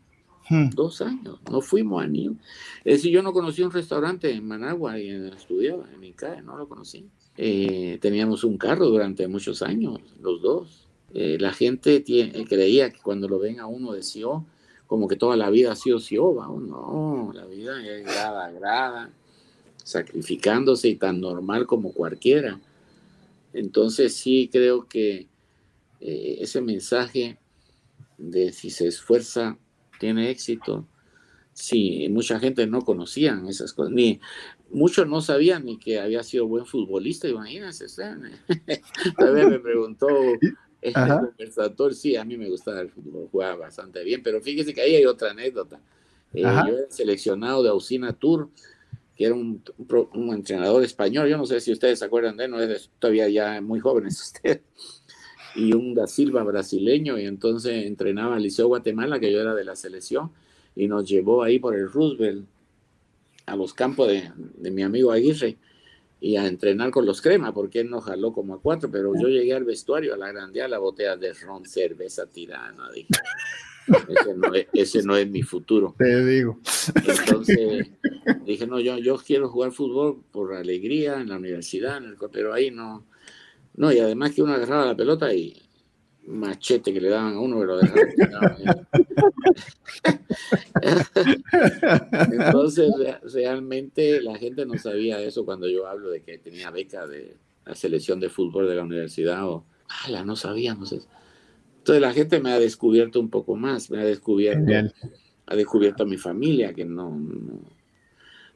Hmm. Dos años, no fuimos a ni. Es decir, yo no conocí un restaurante en Managua y estudiaba en Incae, no lo conocí. Eh, teníamos un carro durante muchos años, los dos. Eh, la gente creía que cuando lo ven a uno de Sio, como que toda la vida ha sido Sio, no, la vida es grada a grada, sacrificándose y tan normal como cualquiera. Entonces sí creo que eh, ese mensaje de si se esfuerza, tiene éxito. Sí, mucha gente no conocían esas cosas, ni muchos no sabían ni que había sido buen futbolista, imagínense. También me preguntó el conversador, sí, a mí me gustaba el fútbol, jugaba bastante bien, pero fíjese que ahí hay otra anécdota. Eh, yo era seleccionado de Ausina Tour, que era un, entrenador español, yo no sé si ustedes se acuerdan de él, no es todavía ya muy jóvenes ustedes y un da Silva brasileño, y entonces entrenaba al Liceo Guatemala, que yo era de la selección, y nos llevó ahí por el Roosevelt a los campos de, de mi amigo Aguirre y a entrenar con los crema, porque él nos jaló como a cuatro, pero yo llegué al vestuario a la grandea la botella de ron, cerveza tirana, dije. Ese no, es, ese no es mi futuro. Te digo. Entonces dije, no, yo, yo quiero jugar fútbol por alegría en la universidad, en el, pero ahí no, no, y además que uno agarraba la pelota y machete que le daban a uno, pero Entonces, realmente la gente no sabía eso cuando yo hablo de que tenía beca de la selección de fútbol de la universidad o, ala, no sabíamos eso. Entonces la gente me ha descubierto un poco más, me ha descubierto, ha descubierto a mi familia que no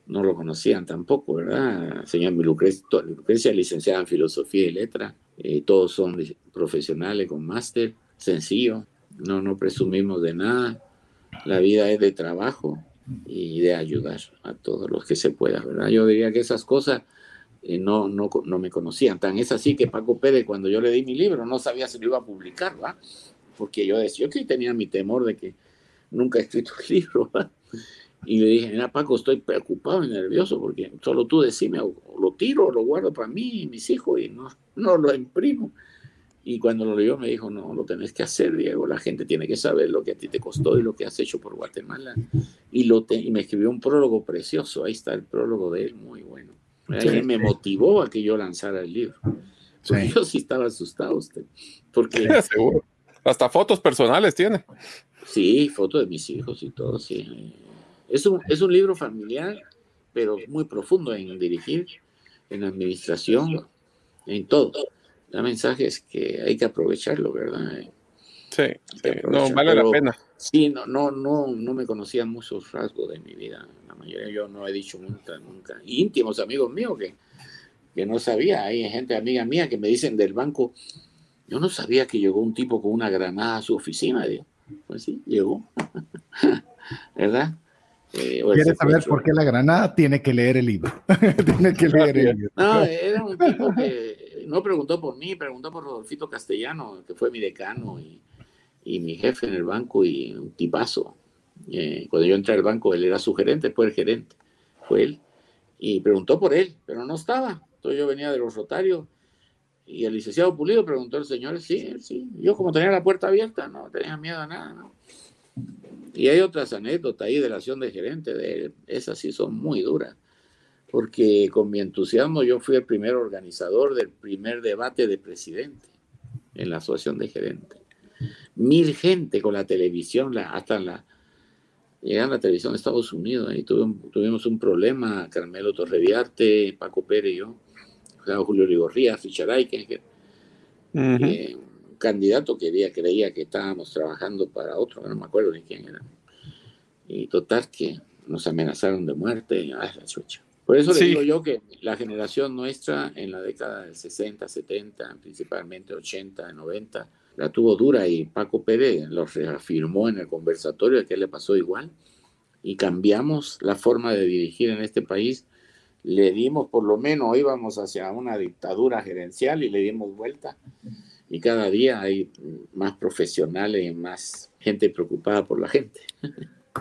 no lo conocían tampoco, ¿verdad? Señor Lucrecia, licenciada en Filosofía y Letra, eh, todos son profesionales con máster, sencillo, no, no presumimos de nada, la vida es de trabajo y de ayudar a todos los que se pueda, ¿verdad? Yo diría que esas cosas no, no, no me conocían, tan es así que Paco Pérez cuando yo le di mi libro no sabía si lo iba a publicar, ¿verdad? Porque yo decía, que tenía mi temor de que nunca he escrito el libro, ¿verdad? Y le dije, mira Paco, estoy preocupado y nervioso porque solo tú decime, o, lo tiro o lo guardo para mí y mis hijos y no, no lo imprimo. Y cuando lo leyó me dijo, no, lo tenés que hacer, Diego, la gente tiene que saber lo que a ti te costó y lo que has hecho por Guatemala. Y, lo y me escribió un prólogo precioso, ahí está el prólogo de él, muy bueno. Ahí me motivó a que yo lanzara el libro. Yo sí estaba asustado usted. Porque... Seguro. Hasta fotos personales tiene. Sí, fotos de mis hijos y todo, sí. Es un, es un libro familiar, pero muy profundo en dirigir, en administración, en todo. La mensaje es que hay que aprovecharlo, ¿verdad? Sí, no vale la pena. Sí, no, no, no, no me conocían muchos rasgos de mi vida. La mayoría yo no he dicho nunca, nunca. íntimos amigos míos que, que no sabía. Hay gente amiga mía que me dicen del banco, yo no sabía que llegó un tipo con una granada a su oficina. Digo, pues sí, llegó. ¿Verdad? Eh, ¿Quieres saber por qué la granada? Tiene que leer el libro. Tiene que leer el libro. No, era un tipo que no preguntó por mí, preguntó por Rodolfito Castellano, que fue mi decano y, y mi jefe en el banco y un tipazo. Eh, cuando yo entré al banco, él era su gerente, fue el gerente, fue él. Y preguntó por él, pero no estaba. Entonces yo venía de los Rotarios y el licenciado Pulido preguntó al señor, sí, sí. Yo como tenía la puerta abierta, no tenía miedo a nada, ¿no? Y hay otras anécdotas ahí de la acción de gerente, de esas sí son muy duras, porque con mi entusiasmo yo fui el primer organizador del primer debate de presidente en la asociación de gerentes. Mil gente con la televisión, la, hasta la, llegan a la televisión de Estados Unidos, ahí tuvimos, un problema, Carmelo Torreviarte, Paco Pérez y yo, Julio Rigorría, Ficharay, que, candidato que creía que estábamos trabajando para otro, no me acuerdo ni quién era. Y total que nos amenazaron de muerte. Por eso le digo yo que la generación nuestra en la década del 60, 70, principalmente 80, 90, la tuvo dura y Paco Pérez lo reafirmó en el conversatorio que le pasó igual y cambiamos la forma de dirigir en este país. Le dimos, por lo menos, íbamos hacia una dictadura gerencial y le dimos vuelta y cada día hay más profesionales y más gente preocupada por la gente.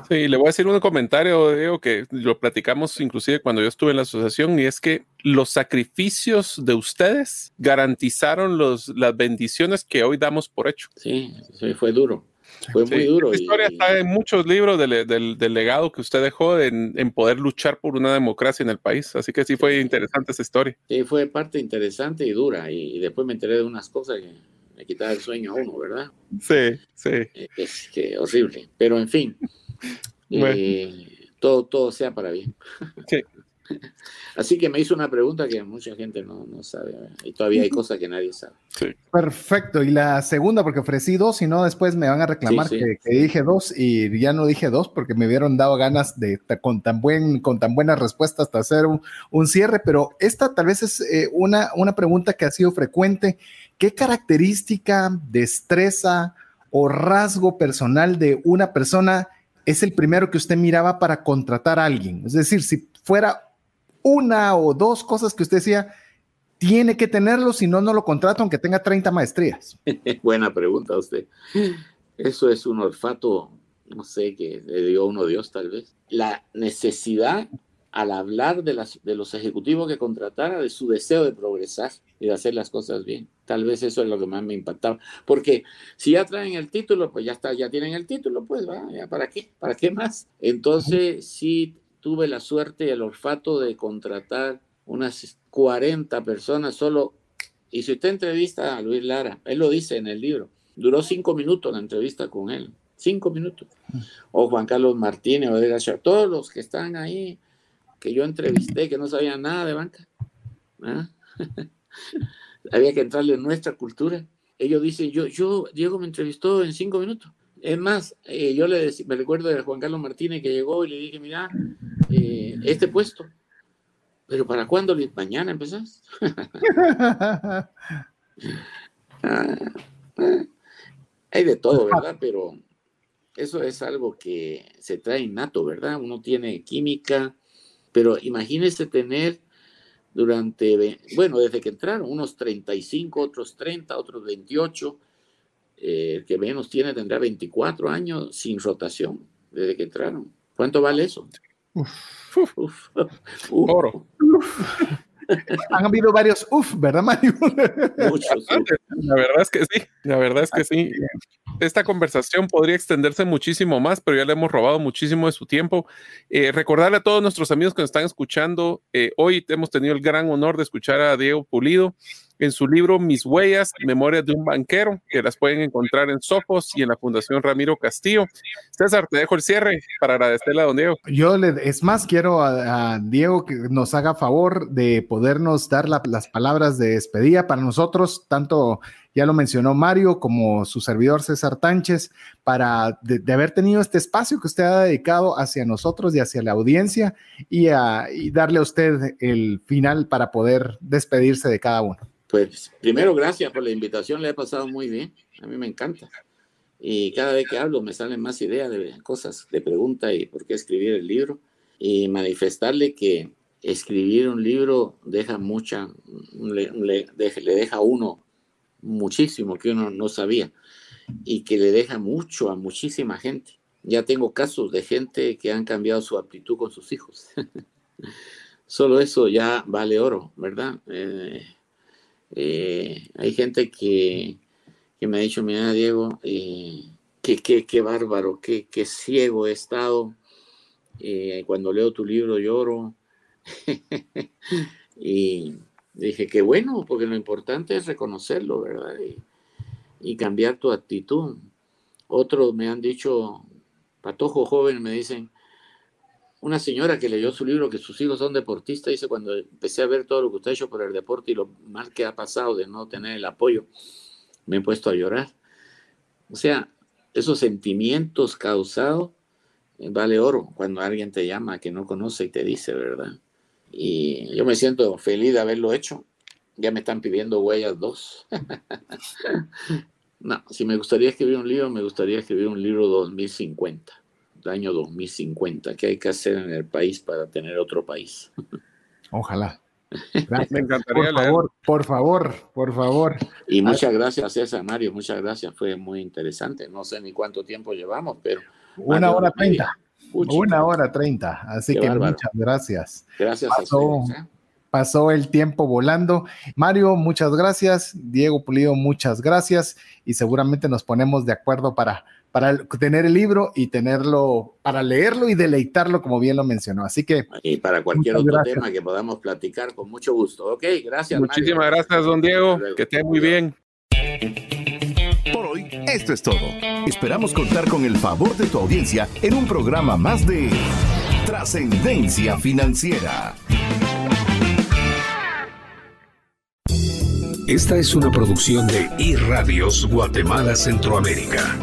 Sí, le voy a decir un comentario, Diego, que lo platicamos inclusive cuando yo estuve en la asociación, y es que los sacrificios de ustedes garantizaron los, las bendiciones que hoy damos por hecho. Sí, sí fue duro. Fue muy duro. La historia está en muchos libros del, del, legado que usted dejó en, en, poder luchar por una democracia en el país. Así que sí fue interesante esa historia. Sí, fue parte interesante y dura. Y, después me enteré de unas cosas que me quitaba el sueño a uno, ¿verdad? Sí, sí. Es que horrible. Pero en fin, eh, todo, todo sea para bien. Sí. Así que me hizo una pregunta que mucha gente no, no sabe y todavía hay cosas que nadie sabe. Perfecto. Y la segunda, porque ofrecí dos, y no después me van a reclamar Que, dije dos y ya no dije dos porque me hubieron dado ganas de, con tan, buen, con tan buenas respuestas hasta hacer un, cierre, pero esta tal vez es eh, una, una pregunta que ha sido frecuente. ¿Qué característica, destreza o rasgo personal de una persona es el primero que usted miraba para contratar a alguien? Es decir, si fuera una o dos cosas que usted decía, tiene que tenerlo, si no, no lo contrato aunque tenga 30 maestrías? Buena pregunta usted. Eso es un olfato, no sé, que le dio uno Dios tal vez. La necesidad al hablar de, las, de los ejecutivos que contratara, de su deseo de progresar y de hacer las cosas bien. Tal vez eso es lo que más me impactaba. Porque si ya traen el título, pues ya está, ya tienen el título, pues va, ya para qué, para qué más. Entonces, sí tuve la suerte y el olfato de contratar unas 40 personas solo. Y si usted entrevista a Luis Lara, él lo dice en el libro, duró cinco minutos la entrevista con él, cinco minutos. O Juan Carlos Martínez, o Edgar todos los que están ahí, que yo entrevisté, que no sabían nada de banca. ¿ah? Había que entrarle en nuestra cultura. Ellos dicen, yo, yo, Diego me entrevistó en cinco minutos. Es más, eh, yo le me recuerdo de Juan Carlos Martínez que llegó y le dije, mira, eh, este puesto, pero ¿para cuándo? Mañana empezás. Ah, ah. hay de todo, ¿verdad? Pero eso es algo que se trae innato, ¿verdad? Uno tiene química, pero imagínese tener durante, bueno, desde que entraron, unos 35, otros 30, otros 28, eh, el que menos tiene tendrá 24 años sin rotación desde que entraron. ¿Cuánto vale eso? Uf. Uf. Oro. Han habido varios uf, ¿verdad, Mario? Muchos. La verdad es que sí, la verdad es que sí. Esta conversación podría extenderse muchísimo más, pero ya le hemos robado muchísimo de su tiempo. Eh, recordarle a todos nuestros amigos que nos están escuchando, eh, hoy hemos tenido el gran honor de escuchar a Diego Pulido en su libro Mis Huellas, Memorias de un Banquero, que las pueden encontrar en Sofos y en la Fundación Ramiro Castillo. César, te dejo el cierre para agradecerle a don Diego. Yo, le, es más, quiero a, Diego que nos haga favor de podernos dar las palabras de despedida para nosotros, tanto ya lo mencionó Mario, como su servidor César Tánchez, para de, haber tenido este espacio que usted ha dedicado hacia nosotros y hacia la audiencia y, a, y darle a usted el final para poder despedirse de cada uno. Pues primero, gracias por la invitación, le he pasado muy bien, a mí me encanta. Y cada vez que hablo me salen más ideas de cosas, de preguntas y por qué escribir el libro. Y manifestarle que escribir un libro deja mucha, le, deja a uno muchísimo que uno no sabía y que le deja mucho a muchísima gente. Ya tengo casos de gente que han cambiado su actitud con sus hijos. Solo eso ya vale oro, ¿verdad? Eh, eh, hay gente que, que, me ha dicho, mira Diego, eh, qué, qué, bárbaro, qué, qué, ciego he estado. cuando leo tu libro lloro. y dije, qué bueno, porque lo importante es reconocerlo, ¿verdad? Y, y cambiar tu actitud. Otros me han dicho, patojo joven, me dicen, una señora que leyó su libro, que sus hijos son deportistas, dice, cuando empecé a ver todo lo que usted ha hecho por el deporte y lo mal que ha pasado de no tener el apoyo, me he puesto a llorar. O sea, esos sentimientos causados eh, vale oro cuando alguien te llama que no conoce y te dice, ¿verdad? Y yo me siento feliz de haberlo hecho. Ya me están pidiendo huellas dos. no, si me gustaría escribir un libro, me gustaría escribir un libro 2050, el año 2050. ¿Qué hay que hacer en el país para tener otro país? Ojalá. Me encantaría por favor, por favor, por favor. Y muchas gracias, César Mario, muchas gracias. Fue muy interesante. No sé ni cuánto tiempo llevamos, pero. Una hora treinta. Una hora treinta, así que muchas gracias. Gracias pasó, a ¿eh? Pasó el tiempo volando. Mario, muchas gracias. Diego Pulido, muchas gracias. Y seguramente nos ponemos de acuerdo para, para tener el libro y tenerlo, para leerlo y deleitarlo, como bien lo mencionó. Así que. Y para cualquier otro tema que podamos platicar, con mucho gusto. Ok, gracias. Muchísimas gracias, don Diego. Que esté muy bien. Por hoy, esto es todo. Esperamos contar con el favor de tu audiencia en un programa más de Trascendencia Financiera. Esta es una producción de iRadios Guatemala Centroamérica.